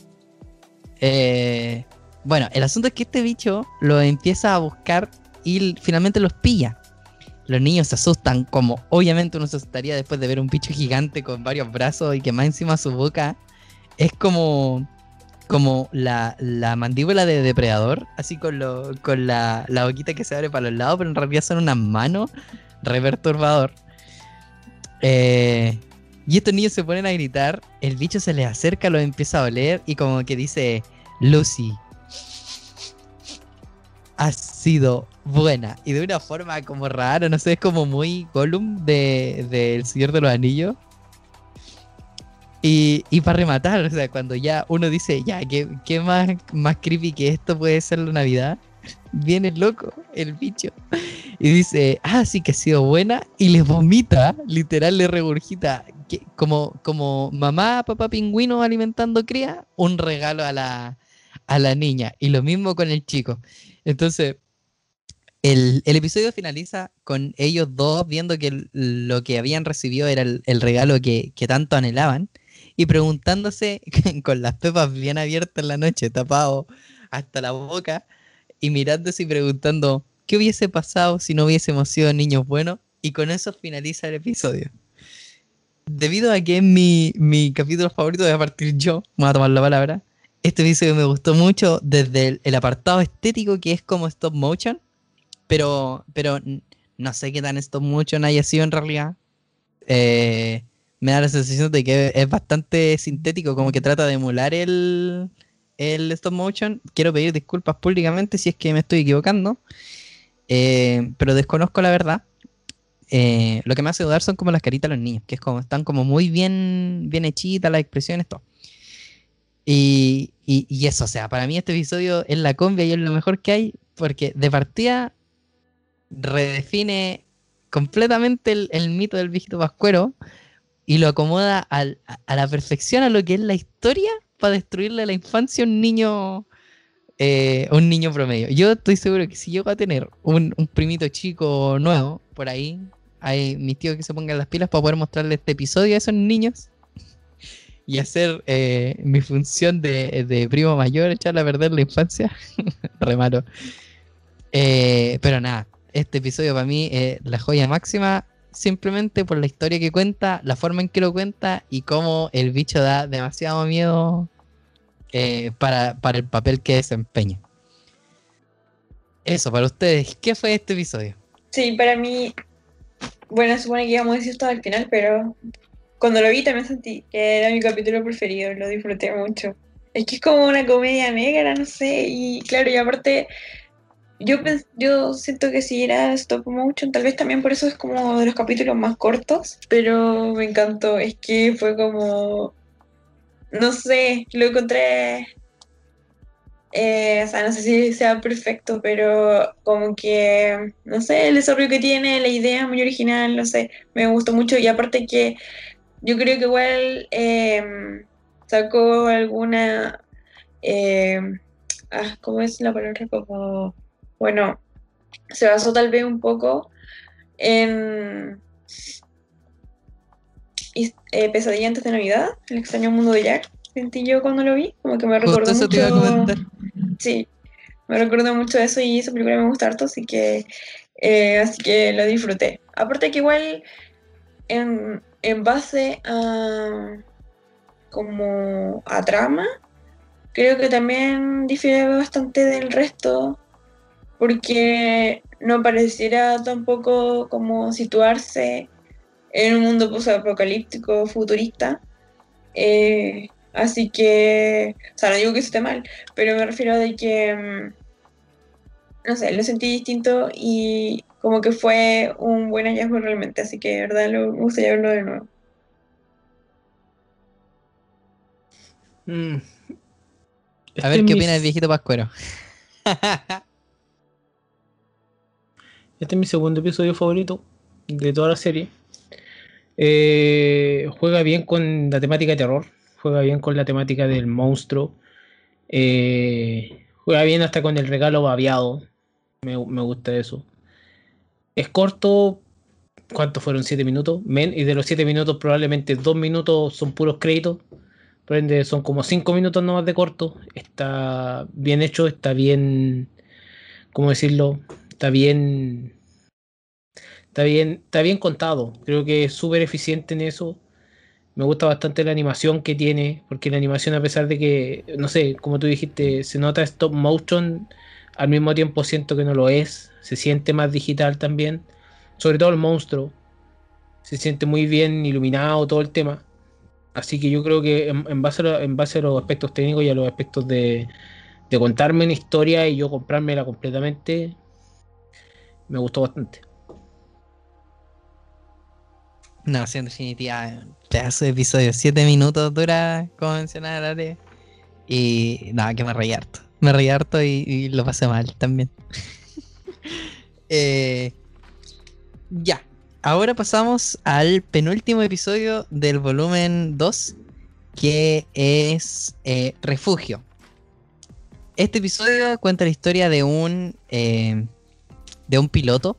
eh, bueno, el asunto es que este bicho lo empieza a buscar y finalmente los pilla. Los niños se asustan, como obviamente uno se asustaría después de ver un bicho gigante con varios brazos y que más encima su boca es como como la, la mandíbula de depredador, así con, lo, con la, la boquita que se abre para los lados, pero en realidad son unas manos, re perturbador. Eh, y estos niños se ponen a gritar, el bicho se les acerca, los empieza a oler y como que dice, Lucy, has sido buena. Y de una forma como rara, no sé, es como muy Gollum de, de Señor de los Anillos. Y, para rematar, o sea, cuando ya uno dice, ya, ¿qué, más, más creepy que esto puede ser la Navidad? Viene el loco, el bicho, y dice, ah, sí que ha sido buena, y le vomita, literal le regurgita, como, como mamá, papá pingüino alimentando cría, un regalo a la, a la niña. Y lo mismo con el chico. Entonces, el, el episodio finaliza con ellos dos viendo que lo que habían recibido era el, el regalo que, que tanto anhelaban y preguntándose con las pepas bien abiertas en la noche, tapado hasta la boca y mirándose y preguntando qué hubiese pasado si no hubiésemos sido niños buenos. Y con eso finaliza el episodio. Debido a que es mi, mi capítulo favorito, voy a partir yo, voy a tomar la palabra. Este episodio me gustó mucho desde el, apartado estético que es como stop motion, pero, pero no sé qué tan stop motion haya sido en realidad. Eh, me da la sensación de que es bastante sintético, como que trata de emular el, el stop motion. Quiero pedir disculpas públicamente si es que me estoy equivocando, eh, pero desconozco la verdad. Eh, lo que me hace dudar son como las caritas de los niños, que es como están como muy bien, bien hechitas las expresiones, todo. Y, y- eso, o sea, para mí este episodio es la combia y es lo mejor que hay, porque de partida redefine completamente el, el mito del viejito pascuero y lo acomoda al- a, la perfección a lo que es la historia para destruirle la infancia a un niño eh, un niño promedio. Yo estoy seguro que si llego a tener un, un primito chico nuevo por ahí, hay mis tíos que se pongan las pilas para poder mostrarle este episodio a esos niños y hacer eh, mi función de, de primo mayor, echarle a perder la infancia. Re malo. Eh, pero nada, este episodio para mí es la joya máxima simplemente por la historia que cuenta, la forma en que lo cuenta y cómo el bicho da demasiado miedo eh, para, para el papel que desempeña. Eso, para ustedes, ¿qué fue este episodio? Sí, para mí, bueno, supone que íbamos a decir esto al final, pero cuando lo vi también sentí que era mi capítulo preferido, lo disfruté mucho. Es que es como una comedia negra, no sé, y claro, y aparte, yo, yo siento que si era stop motion, tal vez también por eso es como de los capítulos más cortos, pero me encantó, es que fue como, no sé, lo encontré eh, o sea, no sé si sea perfecto, pero como que, no sé, el desarrollo que tiene, la idea muy original, no sé, me gustó mucho y aparte que yo creo que igual eh, sacó alguna, eh, ah, ¿cómo es la palabra? Como, bueno, se basó tal vez un poco en eh, Pesadilla antes de Navidad, El extraño mundo de Jack, sentí yo cuando lo vi, como que me recordó eso te iba a mucho... comentar. Sí, me recuerdo mucho eso y esa película me gusta harto, así que, eh, así que lo disfruté. Aparte que igual en, en base a como a trama, creo que también difiere bastante del resto, porque no pareciera tampoco como situarse en un mundo apocalíptico futurista. Eh, así que, o sea, no digo que esté mal, pero me refiero a de que, mm, no sé, lo sentí distinto y como que fue un buen hallazgo realmente, así que de verdad lo, me gustaría verlo de nuevo. Mm. A ver qué opina el viejito pascuero. Este es mi segundo episodio favorito de toda la serie. Eh, juega bien con la temática de terror, juega bien con la temática del monstruo, eh, juega bien hasta con el regalo babeado. Me, me gusta eso. Es corto, ¿cuántos fueron? ¿7 minutos? Men, y de los 7 minutos, probablemente 2 minutos son puros créditos. Por ende, son como 5 minutos nomás de corto. Está bien hecho, está bien. ¿Cómo decirlo? Está bien. Está bien, está bien contado. Creo que es súper eficiente en eso. Me gusta bastante la animación que tiene, porque la animación, a pesar de que, no sé, como tú dijiste, se nota stop motion, al mismo tiempo siento que no lo es. Se siente más digital también. Sobre todo el monstruo. Se siente muy bien iluminado todo el tema. Así que yo creo que en, base, a, en base a los aspectos técnicos y a los aspectos de, de contarme una historia y yo comprármela completamente, me gustó bastante. No, sí, en definitiva, pedazo de episodio. Siete minutos dura, como mencionaba la. Y nada, que me reí. Me reí y lo pasé mal también. Eh, ya, ahora pasamos al penúltimo episodio del volumen 2, que es eh, Refugio. Este episodio cuenta la historia de un, eh, de un piloto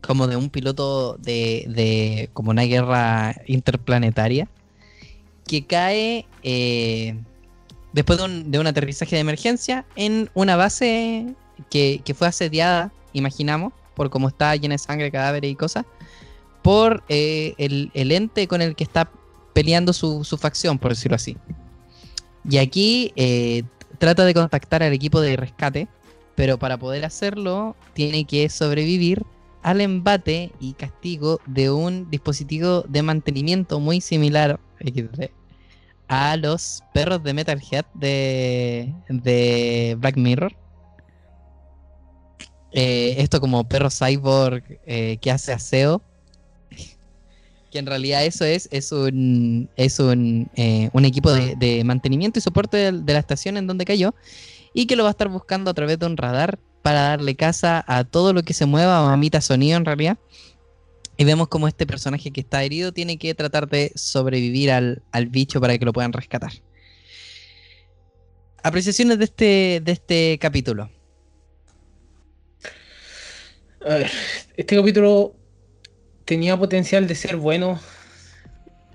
como de un piloto de, de como una guerra interplanetaria que cae eh, después de un, de un aterrizaje de emergencia en una base que, que fue asediada, imaginamos, por cómo está llena de sangre, cadáveres y cosas, por eh, el, el ente con el que está peleando su, su facción, por decirlo así. Y aquí eh, trata de contactar al equipo de rescate, pero para poder hacerlo tiene que sobrevivir al embate y castigo de un dispositivo de mantenimiento muy similar a los perros de Metalhead de, de Black Mirror. Eh, esto como perro cyborg eh, que hace aseo. que en realidad eso es, es un, es un, eh, un equipo de, de mantenimiento y soporte de la estación en donde cayó. Y que lo va a estar buscando a través de un radar para darle caza a todo lo que se mueva, mamita sonido en realidad. Y vemos como este personaje que está herido tiene que tratar de sobrevivir al, al bicho para que lo puedan rescatar. Apreciaciones de este, de este capítulo. A ver, este capítulo tenía potencial de ser bueno,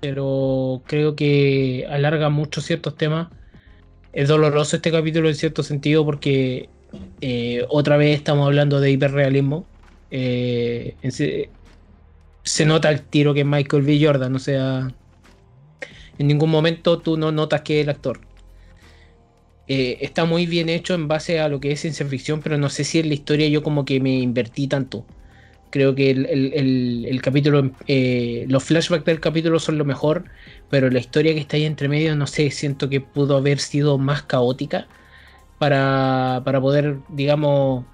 pero creo que alarga mucho ciertos temas. Es doloroso este capítulo en cierto sentido porque eh, otra vez estamos hablando de hiperrealismo. Eh, se, nota el tiro que es Michael B. Jordan, o sea, en ningún momento tú no notas que es el actor. Eh, está muy bien hecho en base a lo que es ciencia ficción, pero no sé si en la historia yo como que me invertí tanto. Creo que el, capítulo, los flashbacks del capítulo son lo mejor, pero la historia que está ahí entre medio, no sé, siento que pudo haber sido más caótica para, para poder, digamos,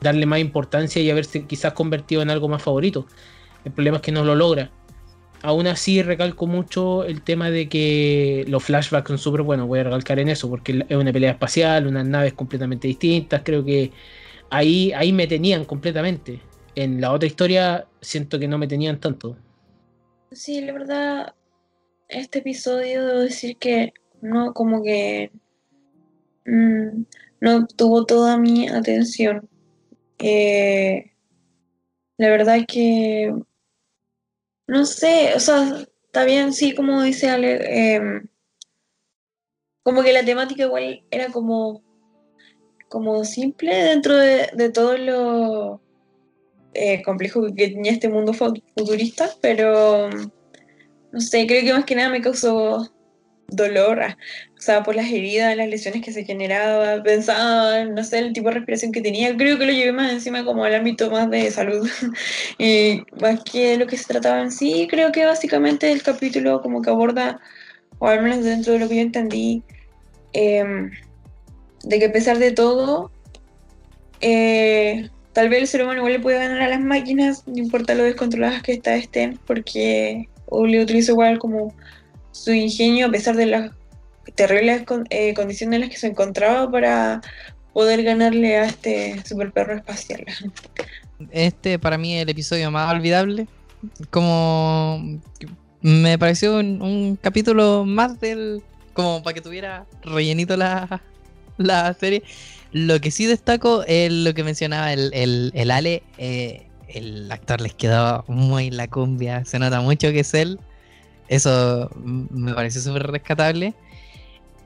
darle más importancia y haberse quizás convertido en algo más favorito. El problema es que no lo logra. Aún así recalco mucho el tema de que los flashbacks son súper buenos. Voy a recalcar en eso porque es una pelea espacial, unas naves completamente distintas. Creo que ahí, ahí me tenían completamente. En la otra historia siento que no me tenían tanto. Sí, la verdad, este episodio debo decir que no, como que mmm, no tuvo toda mi atención. Eh, la verdad que no sé, o sea, está bien, sí, como dice Ale, eh, como que la temática igual era como, como simple dentro de, de todo lo eh, complejo que tenía este mundo futurista, pero no sé, creo que más que nada me causó dolor, o sea, por las heridas, las lesiones que se generaba, pensaba, no sé, el tipo de respiración que tenía, creo que lo llevé más encima como al ámbito más de salud, y más que lo que se trataba en sí, creo que básicamente el capítulo como que aborda, o al menos dentro de lo que yo entendí, eh, de que a pesar de todo, eh, tal vez el ser humano igual le puede ganar a las máquinas, no importa lo descontroladas que está estén, porque o le utilizo igual como su ingenio a pesar de las terribles eh, condiciones en las que se encontraba para poder ganarle a este super perro espacial. Este para mí es el episodio más olvidable. Como me pareció un, capítulo más del. como para que tuviera rellenito la, la serie. Lo que sí destaco es lo que mencionaba el, el, el Ale. Eh, el actor les quedó muy la cumbia. Se nota mucho que es él. Eso me pareció súper rescatable.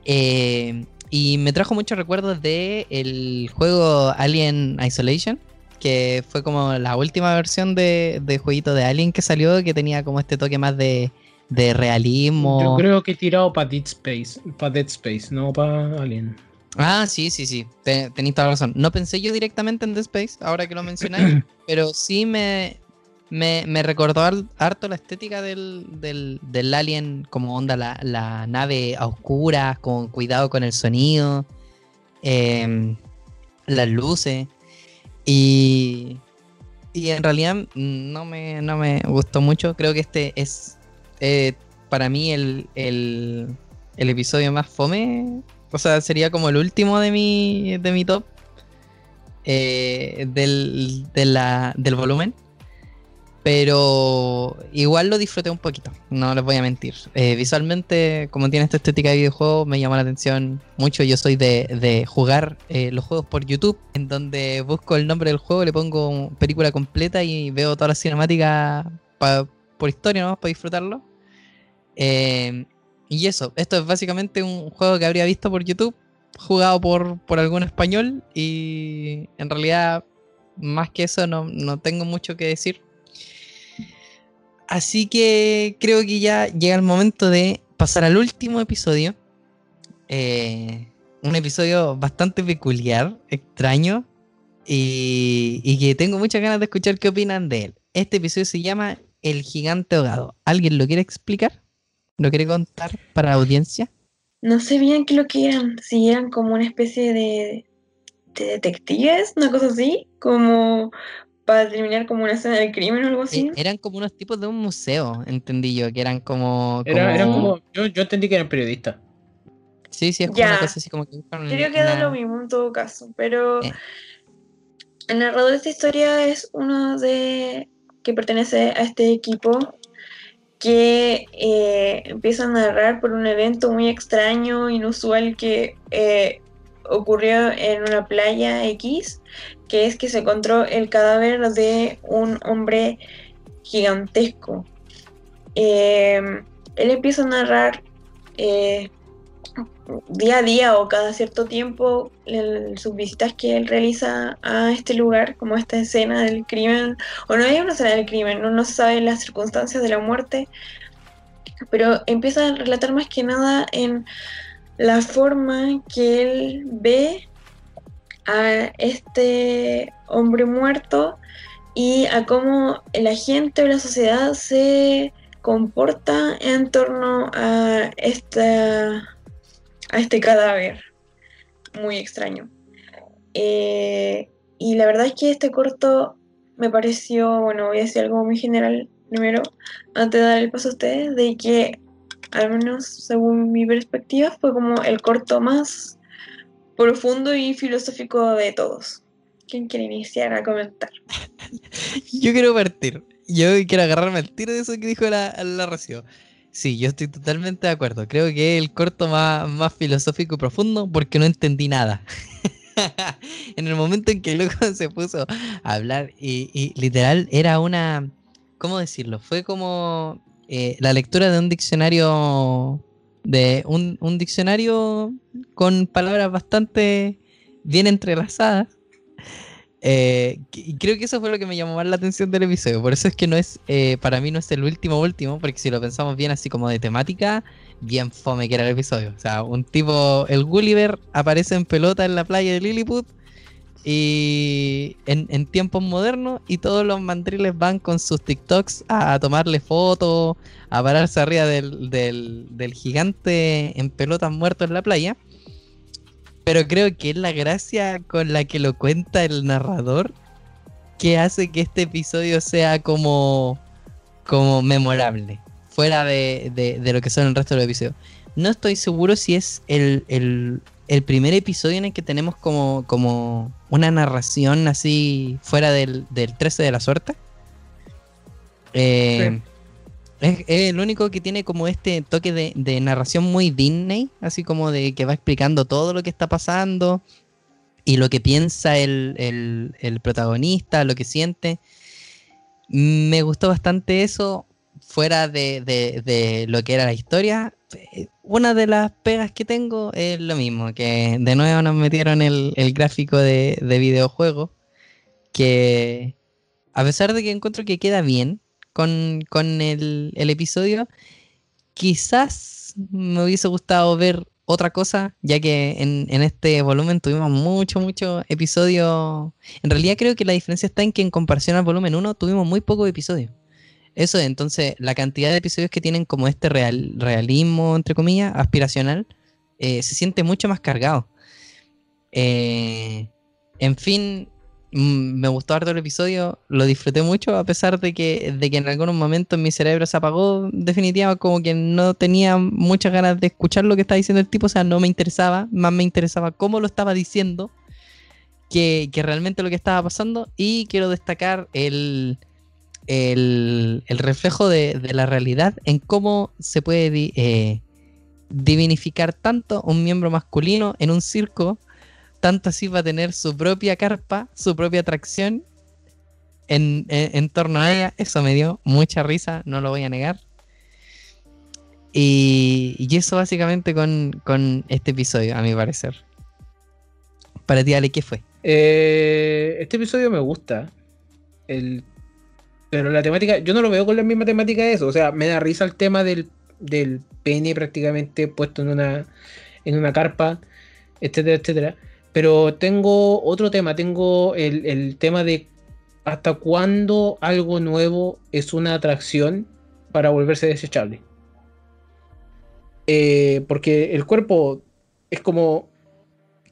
Eh, y me trajo muchos recuerdos de el juego Alien Isolation, que fue como la última versión de, de jueguito de Alien que salió, que tenía como este toque más de, de realismo. Yo creo que he tirado para Dead Space, para Dead Space, no para Alien. Ah, sí, sí, sí, Ten, tenéis toda la razón. No pensé yo directamente en Dead Space, ahora que lo mencioné, pero sí me, me, me, recordó harto la estética del, del, del Alien, como onda la, la, nave a oscuras, con cuidado con el sonido, eh, las luces. Y, y en realidad no me, no me gustó mucho. Creo que este es eh, para mí el, el, el, episodio más fome. O sea, sería como el último de mi, de mi top eh, del, de del volumen. Pero igual lo disfruté un poquito, no les voy a mentir. Eh, visualmente, como tiene esta estética de videojuego, me llamó la atención mucho. Yo soy de, de jugar eh, los juegos por YouTube, en donde busco el nombre del juego, le pongo película completa y veo toda la cinemática pa, por historia, ¿no? Para disfrutarlo. Eh, y eso, esto es básicamente un juego que habría visto por YouTube, jugado por, por algún español y en realidad más que eso no, no tengo mucho que decir. Así que creo que ya llega el momento de pasar al último episodio. Eh, un episodio bastante peculiar, extraño, y, y que tengo muchas ganas de escuchar qué opinan de él. Este episodio se llama El gigante ahogado. ¿Alguien lo quiere explicar? ¿Lo quiere contar para la audiencia? No sé bien qué lo que eran, si eran como una especie de, de detectives, una cosa así, como para determinar como una escena del crimen o algo así. Eh, eran como unos tipos de un museo, entendí yo, que eran como... Era, eran como- como. Yo, yo entendí que eran periodistas. Sí, sí, es como Ya. una cosa así como que Creo que da lo mismo en todo caso, pero Eh. el narrador de esta historia es uno de que pertenece a este equipo que eh, empieza a narrar por un evento muy extraño, inusual que eh, ocurrió en una playa X, que es que se encontró el cadáver de un hombre gigantesco. Eh, él empieza a narrar eh, día a día o cada cierto tiempo sus visitas que él realiza a este lugar, como esta escena del crimen, o no hay una escena del crimen, no, no se sabe las circunstancias de la muerte, pero empieza a relatar más que nada en la forma que él ve a este hombre muerto y a cómo la gente o la sociedad se comporta en torno a esta a este cadáver muy extraño. Eh, y la verdad es que este corto me pareció, bueno, voy a decir algo muy general primero, antes de dar el paso a ustedes, de que, al menos según mi perspectiva, fue como el corto más profundo y filosófico de todos. ¿Quién quiere iniciar a comentar? Yo quiero partir. Yo quiero agarrarme al tiro de eso que dijo la, la. Sí, yo estoy totalmente de acuerdo. Creo que es el corto más, más filosófico y profundo porque no entendí nada. en el momento en que loco se puso a hablar y, y literal era una... ¿Cómo decirlo? Fue como eh, la lectura de un diccionario... De un, un diccionario con palabras bastante bien entrelazadas. Eh, y creo que eso fue lo que me llamó más la atención del episodio. Por eso es que no es, eh, para mí no es el último último, porque si lo pensamos bien así como de temática, bien fome que era el episodio. O sea, un tipo, el Gulliver aparece en pelota en la playa de Lilliput y en, en tiempos modernos y todos los mandriles van con sus TikToks a, a tomarle fotos, a pararse arriba del, del, del gigante en pelotas muerto en la playa. Pero creo que es la gracia con la que lo cuenta el narrador que hace que este episodio sea como, como memorable, fuera de, de- lo que son el resto de los episodios. No estoy seguro si es el, el- el primer episodio en el que tenemos como, como una narración así fuera del, del 13 de la suerte. Eh, es, el único que tiene como este toque de, narración muy Disney, así como de que va explicando todo lo que está pasando y lo que piensa el, el- protagonista, lo que siente. Me gustó bastante eso, fuera de, de- de lo que era la historia. Una de las pegas que tengo es lo mismo, que de nuevo nos metieron el, el gráfico de, de videojuego, que a pesar de que encuentro que queda bien con, con el, el episodio, quizás me hubiese gustado ver otra cosa, ya que en, en este volumen tuvimos mucho, mucho episodio. En realidad creo que la diferencia está en que en comparación al volumen 1 tuvimos muy pocos episodios. Eso, entonces, la cantidad de episodios que tienen como este real, realismo, entre comillas, aspiracional, eh, se siente mucho más cargado. Eh, en fin, me gustó harto el episodio, lo disfruté mucho, a pesar de que, de que en algunos momentos mi cerebro se apagó, definitivamente como que no tenía muchas ganas de escuchar lo que estaba diciendo el tipo, o sea, no me interesaba, más me interesaba cómo lo estaba diciendo que, que realmente lo que estaba pasando. Y quiero destacar el, el, el reflejo de, la realidad en cómo se puede eh, divinificar tanto un miembro masculino en un circo, tanto así va a tener su propia carpa, su propia atracción en, torno a ella. Eso me dio mucha risa, no lo voy a negar. Y, eso básicamente con, con este episodio, a mi parecer. Para ti, Ale, ¿qué fue? Eh, este episodio me gusta. El, pero la temática, yo no lo veo con la misma temática de eso. O sea, me da risa el tema del, del pene prácticamente puesto en una, en una carpa, etcétera, etcétera. Pero tengo otro tema, tengo el, tema de hasta cuándo algo nuevo es una atracción para volverse desechable. Eh, porque el cuerpo es como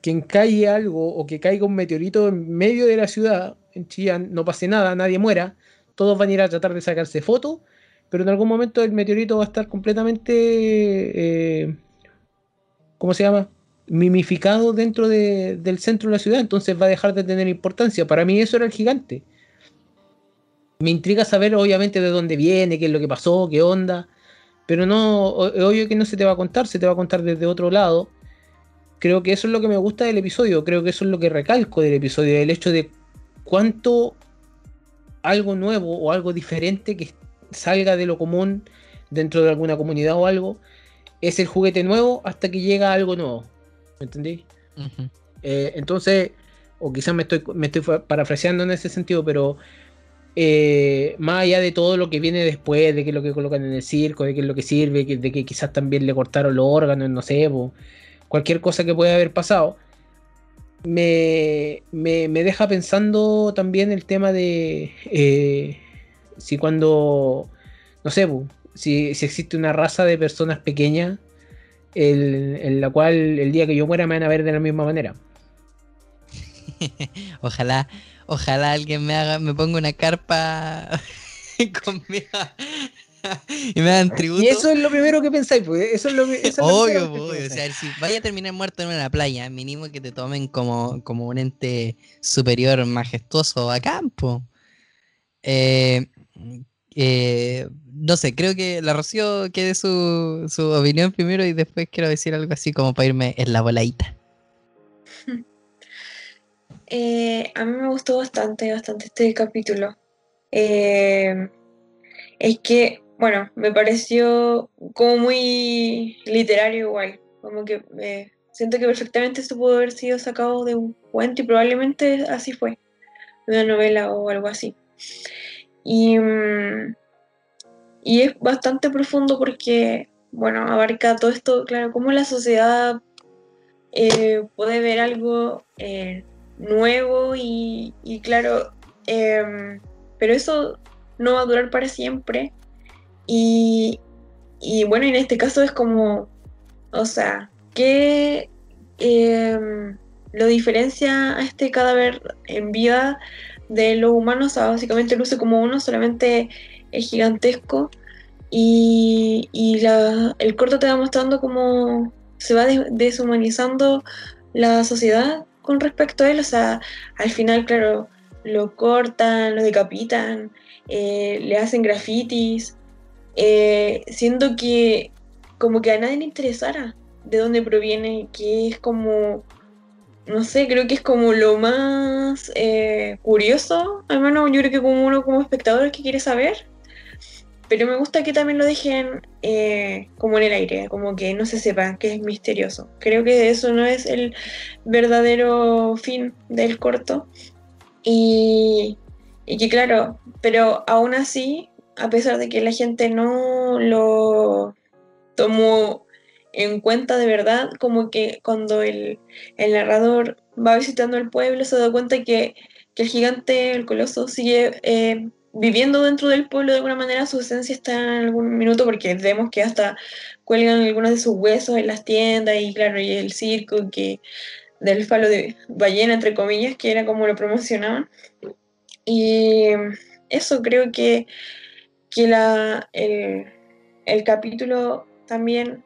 que caiga algo o que caiga un meteorito en medio de la ciudad, en Chillán, no pase nada, nadie muera, todos van a ir a tratar de sacarse fotos, pero en algún momento el meteorito va a estar completamente, eh, ¿cómo se llama? Mimificado dentro de- del centro de la ciudad, entonces va a dejar de tener importancia. Para mí eso era el gigante. Me intriga saber obviamente de dónde viene, qué es lo que pasó, qué onda, pero no, obvio que no se te va a contar, se te va a contar desde otro lado creo que eso es lo que me gusta del episodio, creo que eso es lo que recalco del episodio, el hecho de cuánto algo nuevo o algo diferente que salga de lo común dentro de alguna comunidad o algo, es el juguete nuevo hasta que llega algo nuevo. ¿Me entendí? Eh, entonces, o quizás me estoy, me estoy parafraseando en ese sentido, pero eh, más allá de todo lo que viene después, de qué es lo que colocan en el circo, de qué es lo que sirve, de que quizás también le cortaron los órganos, no sé, po, cualquier cosa que pueda haber pasado, me, me- me deja pensando también el tema de eh, si cuando, no sé, po, si, si existe una raza de personas pequeñas el- en la cual el día que yo muera me van a ver de la misma manera. Ojalá, ojalá alguien me haga, me ponga una carpa conmigo y me hagan tributo. Y eso es lo primero que pensáis, pues. Eso es lo, es Obvio, obvio. O sea, si vaya a terminar muerto en una playa, mínimo que te tomen como, como un ente superior, majestuoso a campo. Eh, eh, no sé, creo que la Rocío quede su, su opinión primero y después quiero decir algo así como para irme en la voladita. Eh, a mí me gustó bastante, bastante este capítulo. Eh, es que, bueno, me pareció como muy literario igual. Como que eh, siento que perfectamente esto pudo haber sido sacado de un cuento y probablemente así fue, de una novela o algo así. Y, mm, y es bastante profundo porque, bueno, abarca todo esto, claro, cómo la sociedad eh, puede ver algo eh, nuevo y, y claro, em, pero eso no va a durar para siempre. Y, y bueno, en este caso es como, o sea, ¿qué em, lo diferencia a este cadáver en vida de los humanos? Básicamente luce como uno, solamente es gigantesco. Y, la- el corto te va mostrando cómo se va des- deshumanizando la sociedad con respecto a él. O sea, al final, claro, lo cortan, lo decapitan, eh, le hacen grafitis, eh, siendo que como que a nadie le interesara de dónde proviene, que es como, no sé, creo que es como lo más eh, curioso, al menos yo creo que como uno como espectador que quiere saber. Pero me gusta que también lo dejen eh, como en el aire, como que no se sepa, que es misterioso. Creo que eso no es el verdadero fin del corto. Y, y que claro, pero aún así, a pesar de que la gente no lo tomó en cuenta de verdad, como que cuando el, el narrador va visitando el pueblo se da cuenta que, que el gigante, el coloso, sigue eh, viviendo dentro del pueblo de alguna manera, su esencia está en algún minuto, porque vemos que hasta cuelgan algunos de sus huesos en las tiendas y claro, y el circo que del falo de ballena, entre comillas, que era como lo promocionaban. Y eso creo que, que la, el, el capítulo también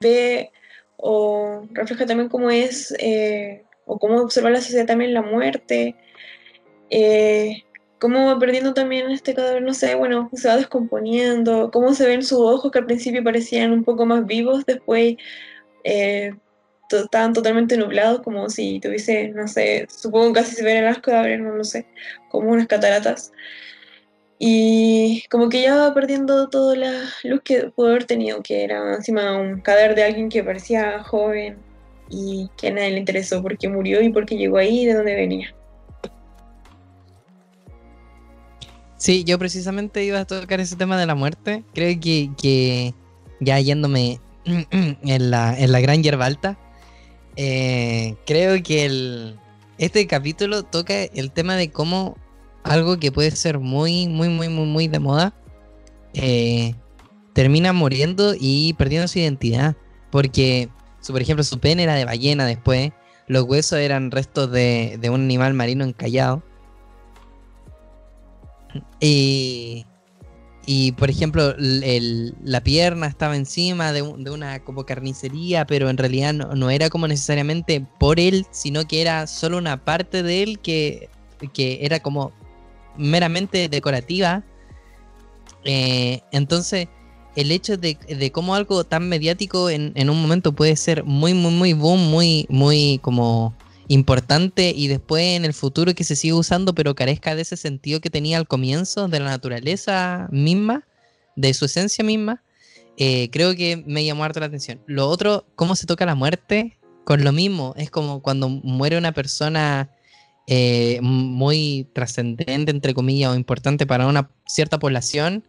ve o refleja también cómo es eh, o cómo observa la sociedad también la muerte, eh, cómo va perdiendo también este cadáver, no sé, bueno, se va descomponiendo, cómo se ven sus ojos que al principio parecían un poco más vivos, después eh, estaban totalmente nublados, como si tuviese, no sé, supongo casi se ven en las cadáveres, no lo sé, como unas cataratas. Y, como que ya va perdiendo toda la luz que pudo haber tenido, que era encima un cadáver de alguien que parecía joven y que a nadie le interesó porque murió y porque llegó ahí de dónde venía. Sí, yo precisamente iba a tocar ese tema de la muerte. Creo que, que ya yéndome en la, en la gran hierba alta, eh, creo que el, este capítulo toca el tema de cómo algo que puede ser muy, muy, muy, muy, muy de moda, eh, termina muriendo y perdiendo su identidad. Porque, su, por ejemplo, su pene era de ballena después, los huesos eran restos de, de un animal marino encallado. Y, y por ejemplo, el- la pierna estaba encima de, de una como carnicería, pero en realidad no, no era como necesariamente por él, sino que era solo una parte de él que, que era como meramente decorativa. Eh, entonces, el hecho de, de cómo algo tan mediático en, en un momento puede ser muy, muy, muy boom, muy, muy como importante y después en el futuro que se sigue usando, pero carezca de ese sentido que tenía al comienzo, de la naturaleza misma, de su esencia misma, eh, creo que me llamó harto la atención. Lo otro, cómo se toca la muerte, con lo mismo, es como cuando muere una persona eh, muy trascendente, entre comillas, o importante para una cierta población,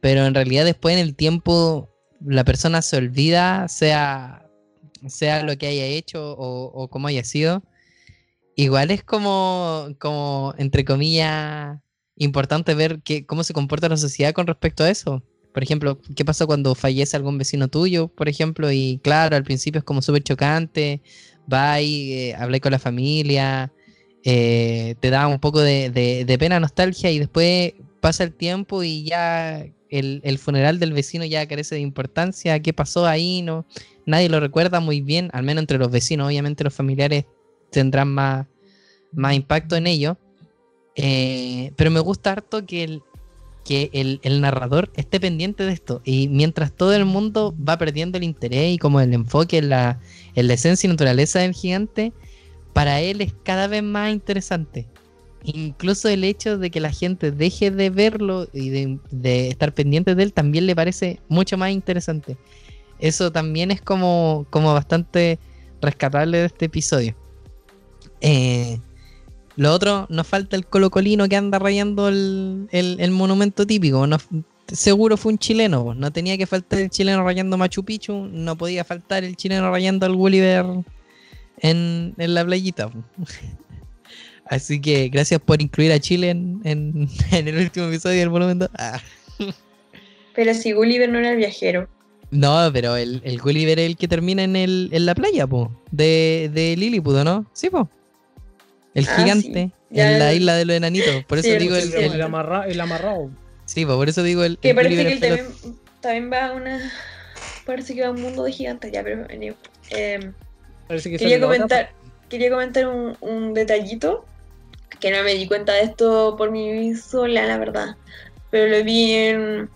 pero en realidad después en el tiempo la persona se olvida, sea sea lo que haya hecho o, o como haya sido, igual es como, como entre comillas, importante ver que, cómo se comporta la sociedad con respecto a eso. Por ejemplo, ¿qué pasa cuando fallece algún vecino tuyo, por ejemplo? Y claro, al principio es como súper chocante, va y eh, habla con la familia, eh, te da un poco de, de- de pena, nostalgia y después pasa el tiempo y ya el, el funeral del vecino ya carece de importancia, qué pasó ahí, no, nadie lo recuerda muy bien, al menos entre los vecinos, obviamente los familiares tendrán más, más impacto en ello. Eh, pero me gusta harto que, el, que el, narrador esté pendiente de esto. Y mientras todo el mundo va perdiendo el interés y como el enfoque en la, en la esencia y naturaleza del gigante, para él es cada vez más interesante. Incluso el hecho de que la gente deje de verlo y de estar pendiente de él también le parece mucho más interesante eso también es como, como bastante rescatable de este episodio. Eh, lo otro, nos falta el colocolino que anda rayando el, el- monumento típico. Seguro fue un chileno, no tenía que faltar el chileno rayando Machu Picchu, no podía faltar el chileno rayando al Gulliver en, en la playita. Así que gracias por incluir a Chile en, en- el último episodio del monumento. Ah. Pero si Gulliver no era viajero. No, pero el, el Gulliver es el que termina en, el, en la playa, po, de, de Lilliput, ¿o ¿no? Sí, po. El Ah, gigante, sí. En la el- isla de los enanitos. Por eso Sí, digo el- el, El, el- el amarra- el amarrado. Sí, po, por eso digo el. Que el parece que él también, también va a una. Parece que va a un mundo de gigantes ya, pero. Eh, Parece que quería comentar, quería comentar un, un detallito. Que no me di cuenta de esto por mí sola, la verdad. Pero lo vi en.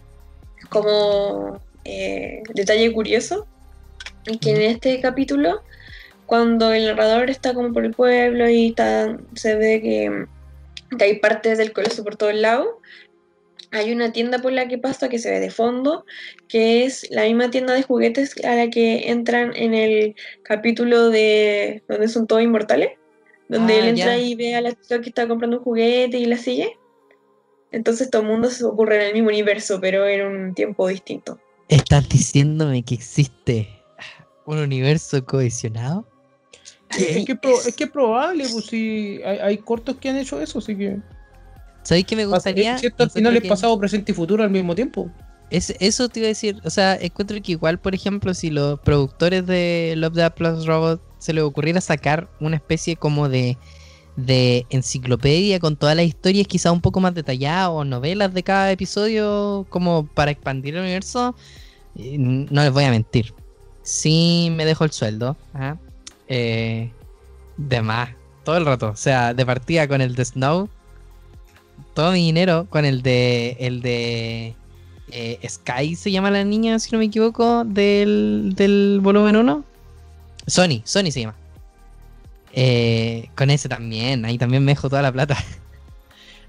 como. Eh, detalle curioso. Que en este capítulo. Cuando el narrador está como por el pueblo y está, se ve que, que hay partes del coloso por todos lados, hay una tienda por la que pasa que se ve de fondo, que es la misma tienda de juguetes a la que entran en el capítulo de donde son todos inmortales, donde Ah, él entra ya. y ve a la chica que está comprando un juguete y la sigue. Entonces todo el mundo se ocurre en el mismo universo, pero en un tiempo distinto. ¿Estás diciéndome que existe un universo cohesionado? Es que, es que es probable, pues si hay, hay cortos que han hecho eso, así que. ¿Sabéis que me gustaría? ¿Cierto? Al final es que- pasado, presente y futuro al mismo tiempo. Es, eso te iba a decir, o sea, encuentro que igual, por ejemplo, si los productores de Love Death Plus Robot se les ocurriera sacar una especie como de, de enciclopedia con todas las historias, quizá un poco más detalladas, o novelas de cada episodio, como para expandir el universo, eh, no les voy a mentir. Sí me dejo el sueldo, ¿ah? Eh, de más, todo el rato. O sea, de partida con el de Snow, todo mi dinero con el de el de eh, Sky se llama la niña, si no me equivoco, del, del volumen 1. Sony, Sony se llama. Eh, con ese también, ahí también me dejo toda la plata.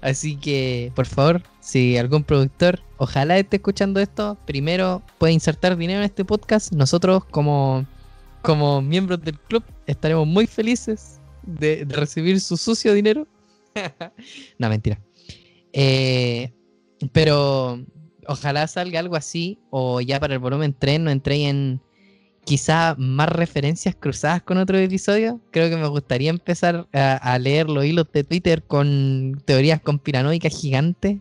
Así que, por favor, si algún productor, ojalá esté escuchando esto, primero puede insertar dinero en este podcast. Nosotros, como, como miembros del club, estaremos muy felices de, recibir su sucio dinero. no, mentira. Eh, pero ojalá salga algo así, o ya para el volumen 3 no entré en quizá más referencias cruzadas con otro episodio. Creo que me gustaría empezar a, a leer los hilos de Twitter con teorías conspiranoicas gigantes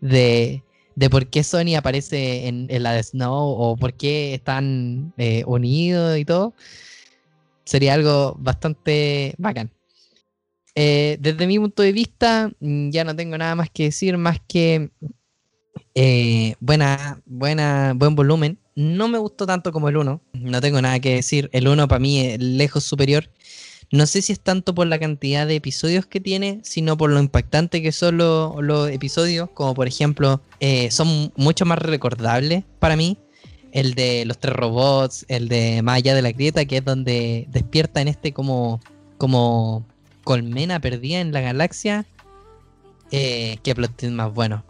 de, de por qué Sony aparece en, la de Snow o por qué están eh, unidos y todo. Sería algo bastante bacán. Eh, desde mi punto de vista, mm, ya no tengo nada más que decir, más que eh, buena, buena, buen volumen. No me gustó tanto como el 1, no tengo nada que decir. El 1 para mí es lejos superior. No sé si es tanto por la cantidad de episodios que tiene, sino por lo impactante que son lo- los episodios, como por ejemplo, eh, son mucho más recordables para mí. El de los tres robots, el de Más allá de la grieta, que es donde despierta en este como, como colmena perdida en la galaxia. Eh, qué plot más bueno.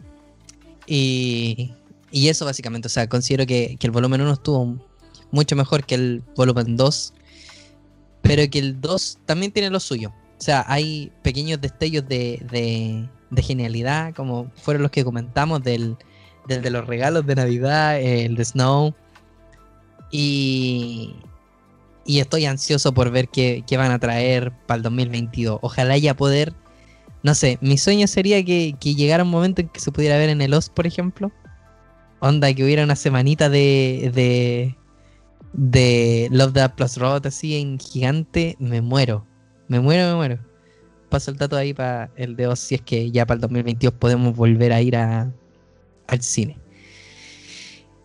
Y, y eso básicamente, o sea, considero que, que el volumen 1 estuvo mucho mejor que el volumen 2, pero que el 2 también tiene lo suyo. O sea, hay pequeños destellos de, de- de genialidad, como fueron los que comentamos, del, del de los regalos de Navidad, el de Snow. Y, y estoy ansioso por ver qué, qué van a traer para el 2022. Ojalá ya poder no sé, mi sueño sería que, que llegara un momento en que se pudiera ver en el OS, por ejemplo. Onda, que hubiera una semanita de. de. de Love That Plus Robot así en gigante. Me muero. Me muero, me muero. Paso el dato ahí para el de OS si es que ya para el 2022 podemos volver a ir a, al cine.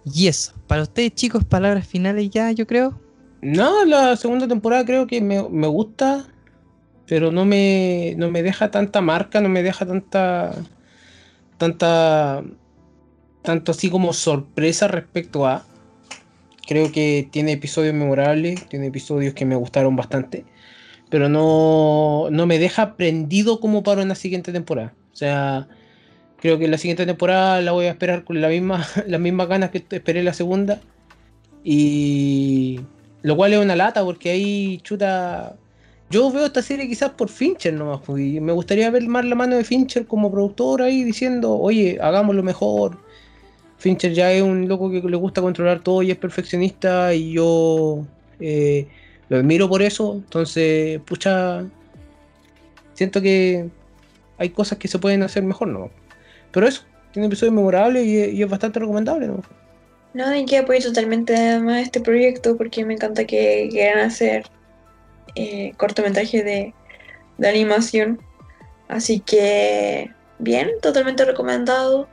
Y eso, para ustedes chicos, palabras finales ya, yo creo. No, la segunda temporada creo que me, me gusta, pero no me, no me deja tanta marca, no me deja tanta. tanta. Tanto así como sorpresa respecto a. Creo que tiene episodios memorables, tiene episodios que me gustaron bastante, pero no, no me deja prendido como para una siguiente temporada. O sea, creo que la siguiente temporada la voy a esperar con la misma, las mismas ganas que esperé la segunda. Y lo cual es una lata porque ahí chuta. Yo veo esta serie quizás por Fincher nomás, pues, y me gustaría ver más la mano de Fincher como productor ahí diciendo, oye, hagámoslo mejor. Fincher ya es un loco que le gusta controlar todo y es perfeccionista y yo eh, lo admiro por eso. Entonces, pucha, siento que hay cosas que se pueden hacer mejor, ¿no? Pero eso, tiene episodios memorables y, y es bastante recomendable, ¿no? No, y que apoyo totalmente además este proyecto porque me encanta que quieran hacer eh, cortometrajes de, de animación. Así que, bien, totalmente recomendado.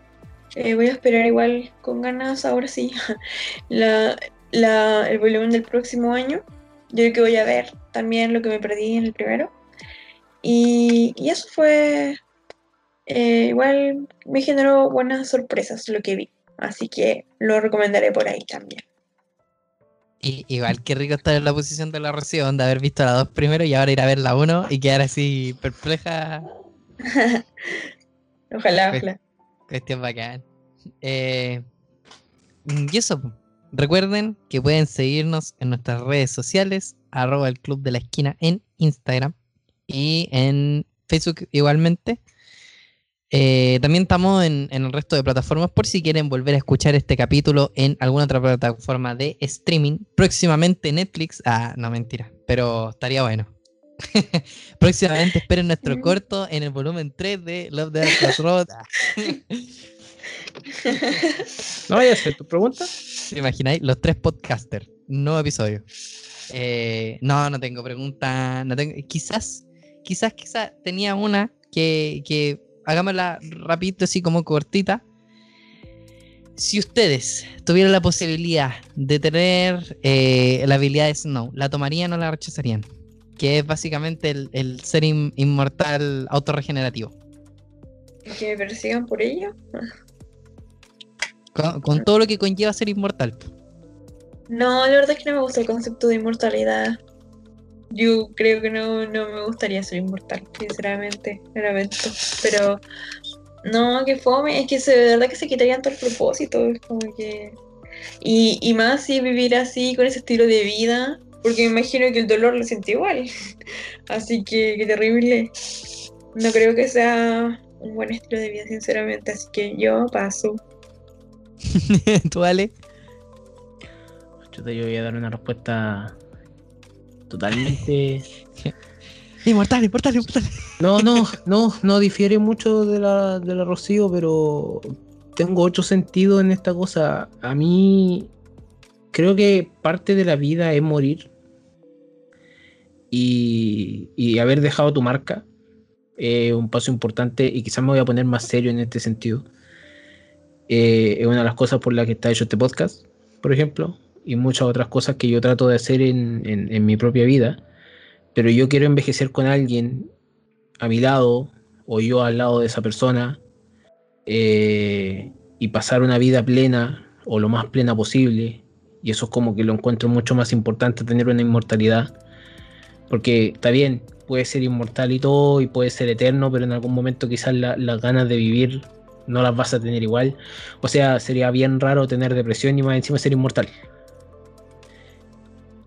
Eh, voy a esperar igual con ganas, ahora sí, la, la- el volumen del próximo año. Yo creo que voy a ver también lo que me perdí en el primero. Y, y eso fue, eh, igual me generó buenas sorpresas lo que vi. Así que lo recomendaré por ahí también. Y, igual que rico estar en la posición de la Rocío, de haber visto la 2 primero y ahora ir a ver la 1 y quedar así perpleja. Ojalá, ojalá. Cuestión bacán. Eh, y eso, recuerden que pueden seguirnos en nuestras redes sociales, arroba el club de la esquina en Instagram y en Facebook igualmente. Eh, también estamos en el resto de plataformas por si quieren volver a escuchar este capítulo en alguna otra plataforma de streaming. Próximamente Netflix. Ah, no, mentira. Pero estaría bueno. Próximamente esperen nuestro corto en el volumen 3 de Love Robot. Ah. ¿No vaya a hacer tu pregunta? ¿Te imagináis? Los tres podcasters. Nuevo episodio. Eh, no, no tengo pregunta. No tengo, quizás, quizás, quizás tenía una que, que hagámosla rapidito, así como cortita. Si ustedes tuvieran la posibilidad de tener eh, la habilidad de Snow, ¿la tomarían o la rechazarían? Que es básicamente el, el ser in- inmortal autorregenerativo. Que me persigan por ello. Con, con todo lo que conlleva ser inmortal. No, la verdad es que no me gusta el concepto de inmortalidad. yo creo que no, no me gustaría ser inmortal, sinceramente, lamento. Pero no, que fome, es que se, de verdad que se quitarían todo el propósito, es como que... Y, y más si vivir así, con ese estilo de vida, porque me imagino que el dolor lo siente igual. Así que qué terrible. No creo que sea un buen estilo de vida, sinceramente, así que yo paso. ¿Tú, Ale? Chuta, yo voy a dar una respuesta totalmente. Inmortal, inmortal, inmortal. No, no, no, no difiere mucho de la, de la Rocío, pero tengo otro sentido en esta cosa. A mí creo que parte de la vida es morir y, haber dejado tu marca. Es un paso importante y quizás me voy a poner más serio en este sentido. Eh, es una de las cosas por las que está hecho este podcast, por ejemplo, y muchas otras cosas que yo trato de hacer en, en- en mi propia vida. Pero yo quiero envejecer con alguien a mi lado o yo al lado de esa persona eh, y pasar una vida plena o lo más plena posible. Y eso es como que lo encuentro mucho más importante tener una inmortalidad. Porque está bien, puede ser inmortal y todo y puede ser eterno, pero en algún momento quizás la- las ganas de vivir no las vas a tener igual. O sea, sería bien raro tener depresión y más encima ser inmortal.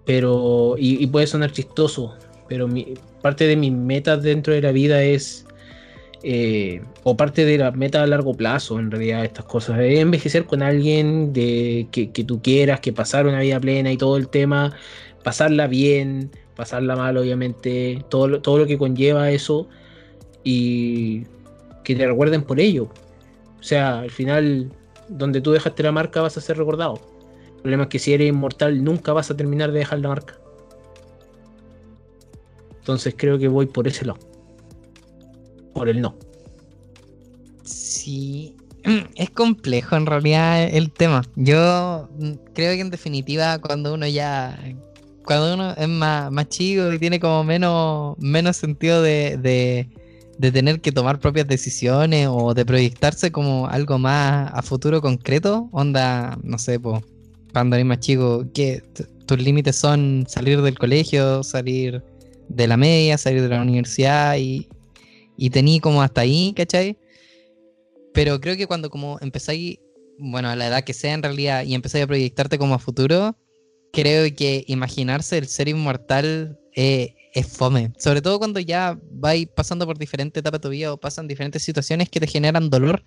Pero, y, puede sonar chistoso, pero mi, parte de mis metas dentro de la vida es, eh, o parte de la meta a largo plazo, en realidad, estas cosas, es envejecer con alguien de, que, que tú quieras, que pasar una vida plena y todo el tema, pasarla bien, pasarla mal, obviamente, todo, lo- todo lo que conlleva eso, y que te recuerden por ello. O sea, al final, donde tú dejaste la marca vas a ser recordado. El problema es que si eres inmortal nunca vas a terminar de dejar la marca. Entonces creo que voy por ese lado. Por el no. Sí, es complejo en realidad el tema. Yo mm, creo que en definitiva cuando uno ya, cuando uno es más, más chico y tiene como menos, menos sentido de, de, tener que tomar propias decisiones o de proyectarse como algo más a futuro concreto, onda, no sé, pues, cuando eres más chico, que tus límites son salir del colegio, salir de la media, salir de la universidad y, y tení como hasta ahí, ¿cachai? Pero creo que cuando como empezáis, bueno, a la edad que sea en realidad, y empezáis a proyectarte como a futuro, creo que imaginarse el ser inmortal eh, es fome. Sobre todo cuando ya vais pasando por diferentes etapas de tu vida o pasan diferentes situaciones que te generan dolor,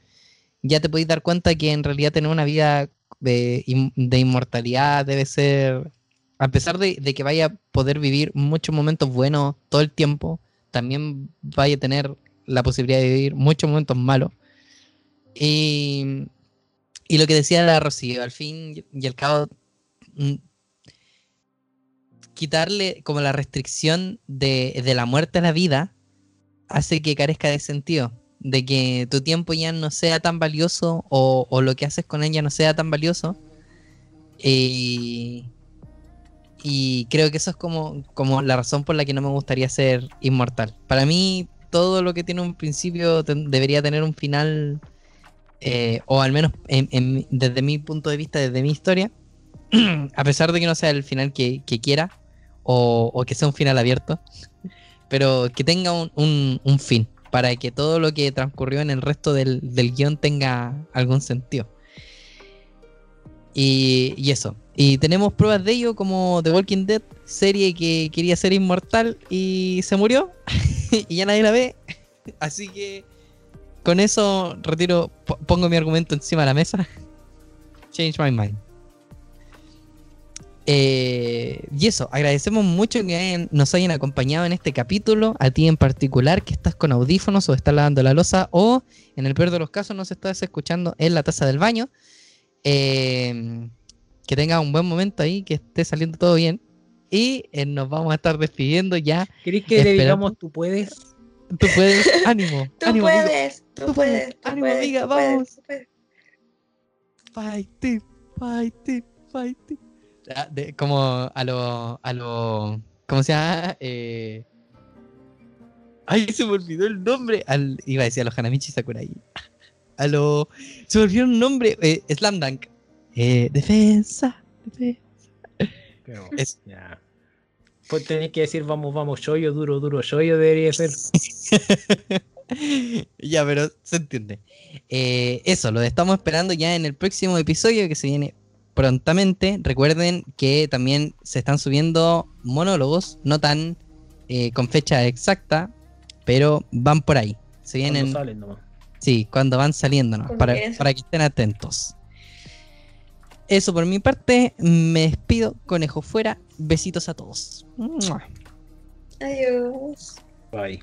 ya te podéis dar cuenta que en realidad tener una vida de, in- de inmortalidad debe ser, a pesar de, de que vaya a poder vivir muchos momentos buenos todo el tiempo, también vaya a tener la posibilidad de vivir muchos momentos malos. Y, y lo que decía la Rocío, al fin y al cabo, mm, quitarle como la restricción de, de la muerte a la vida hace que carezca de sentido, de que tu tiempo ya no sea tan valioso o, lo que haces con ella no sea tan valioso. Y, y creo que eso es como, como la razón por la que no me gustaría ser inmortal. Para mí, todo lo que tiene un principio debería tener un final, eh, o al menos en- en- desde mi punto de vista, desde mi historia, a pesar de que no sea el final que quiera, o, que sea un final abierto, pero que tenga un, un- fin, para que todo lo que transcurrió en el resto del, del guion tenga algún sentido. Y, y eso. Y tenemos pruebas de ello como The Walking Dead, serie que quería ser inmortal y se murió. y ya nadie la ve. Así que con eso retiro, po- pongo mi argumento encima de la mesa. Change my mind. Eh, y eso, agradecemos mucho que hayan- nos hayan acompañado en este capítulo, a ti en particular que estás con audífonos o estás lavando la losa o en el peor de los casos nos estás escuchando en la taza del baño. Eh, que tengas un buen momento ahí, que esté saliendo todo bien. Y eh, nos vamos a estar despidiendo ya. ¿Querés que le digamos tú puedes? Tú puedes, ánimo, Tú ánimo, puedes, tú, Tú puedes, puedes. tú Ánimo, puedes, amiga, tú puedes, vamos. tú puedes. Fighting, fighting, fighting. Ah, de- como a lo, a lo, ¿cómo se llama? Eh... Ay, se me olvidó el nombre. Al, iba a decir a los Hanamichi Sakurai. A lo, se me olvidó el nombre. Eh, Slam Dunk. Eh, defensa, defensa. Pero, Es- ya. Pues tenés que decir vamos, vamos, shoyo, duro, duro, shoyo debería ser. ya, pero se entiende. Eh, eso, lo estamos esperando ya en el próximo episodio que se viene prontamente. Recuerden que también se están subiendo monólogos, no tan eh, con fecha exacta, pero van por ahí. Se vienen. Cuando salen nomás. Sí, cuando van saliendo, ¿no? Cuando para, para que estén atentos. Eso por mi parte, me despido, conejo fuera, besitos a todos. Adiós. Bye.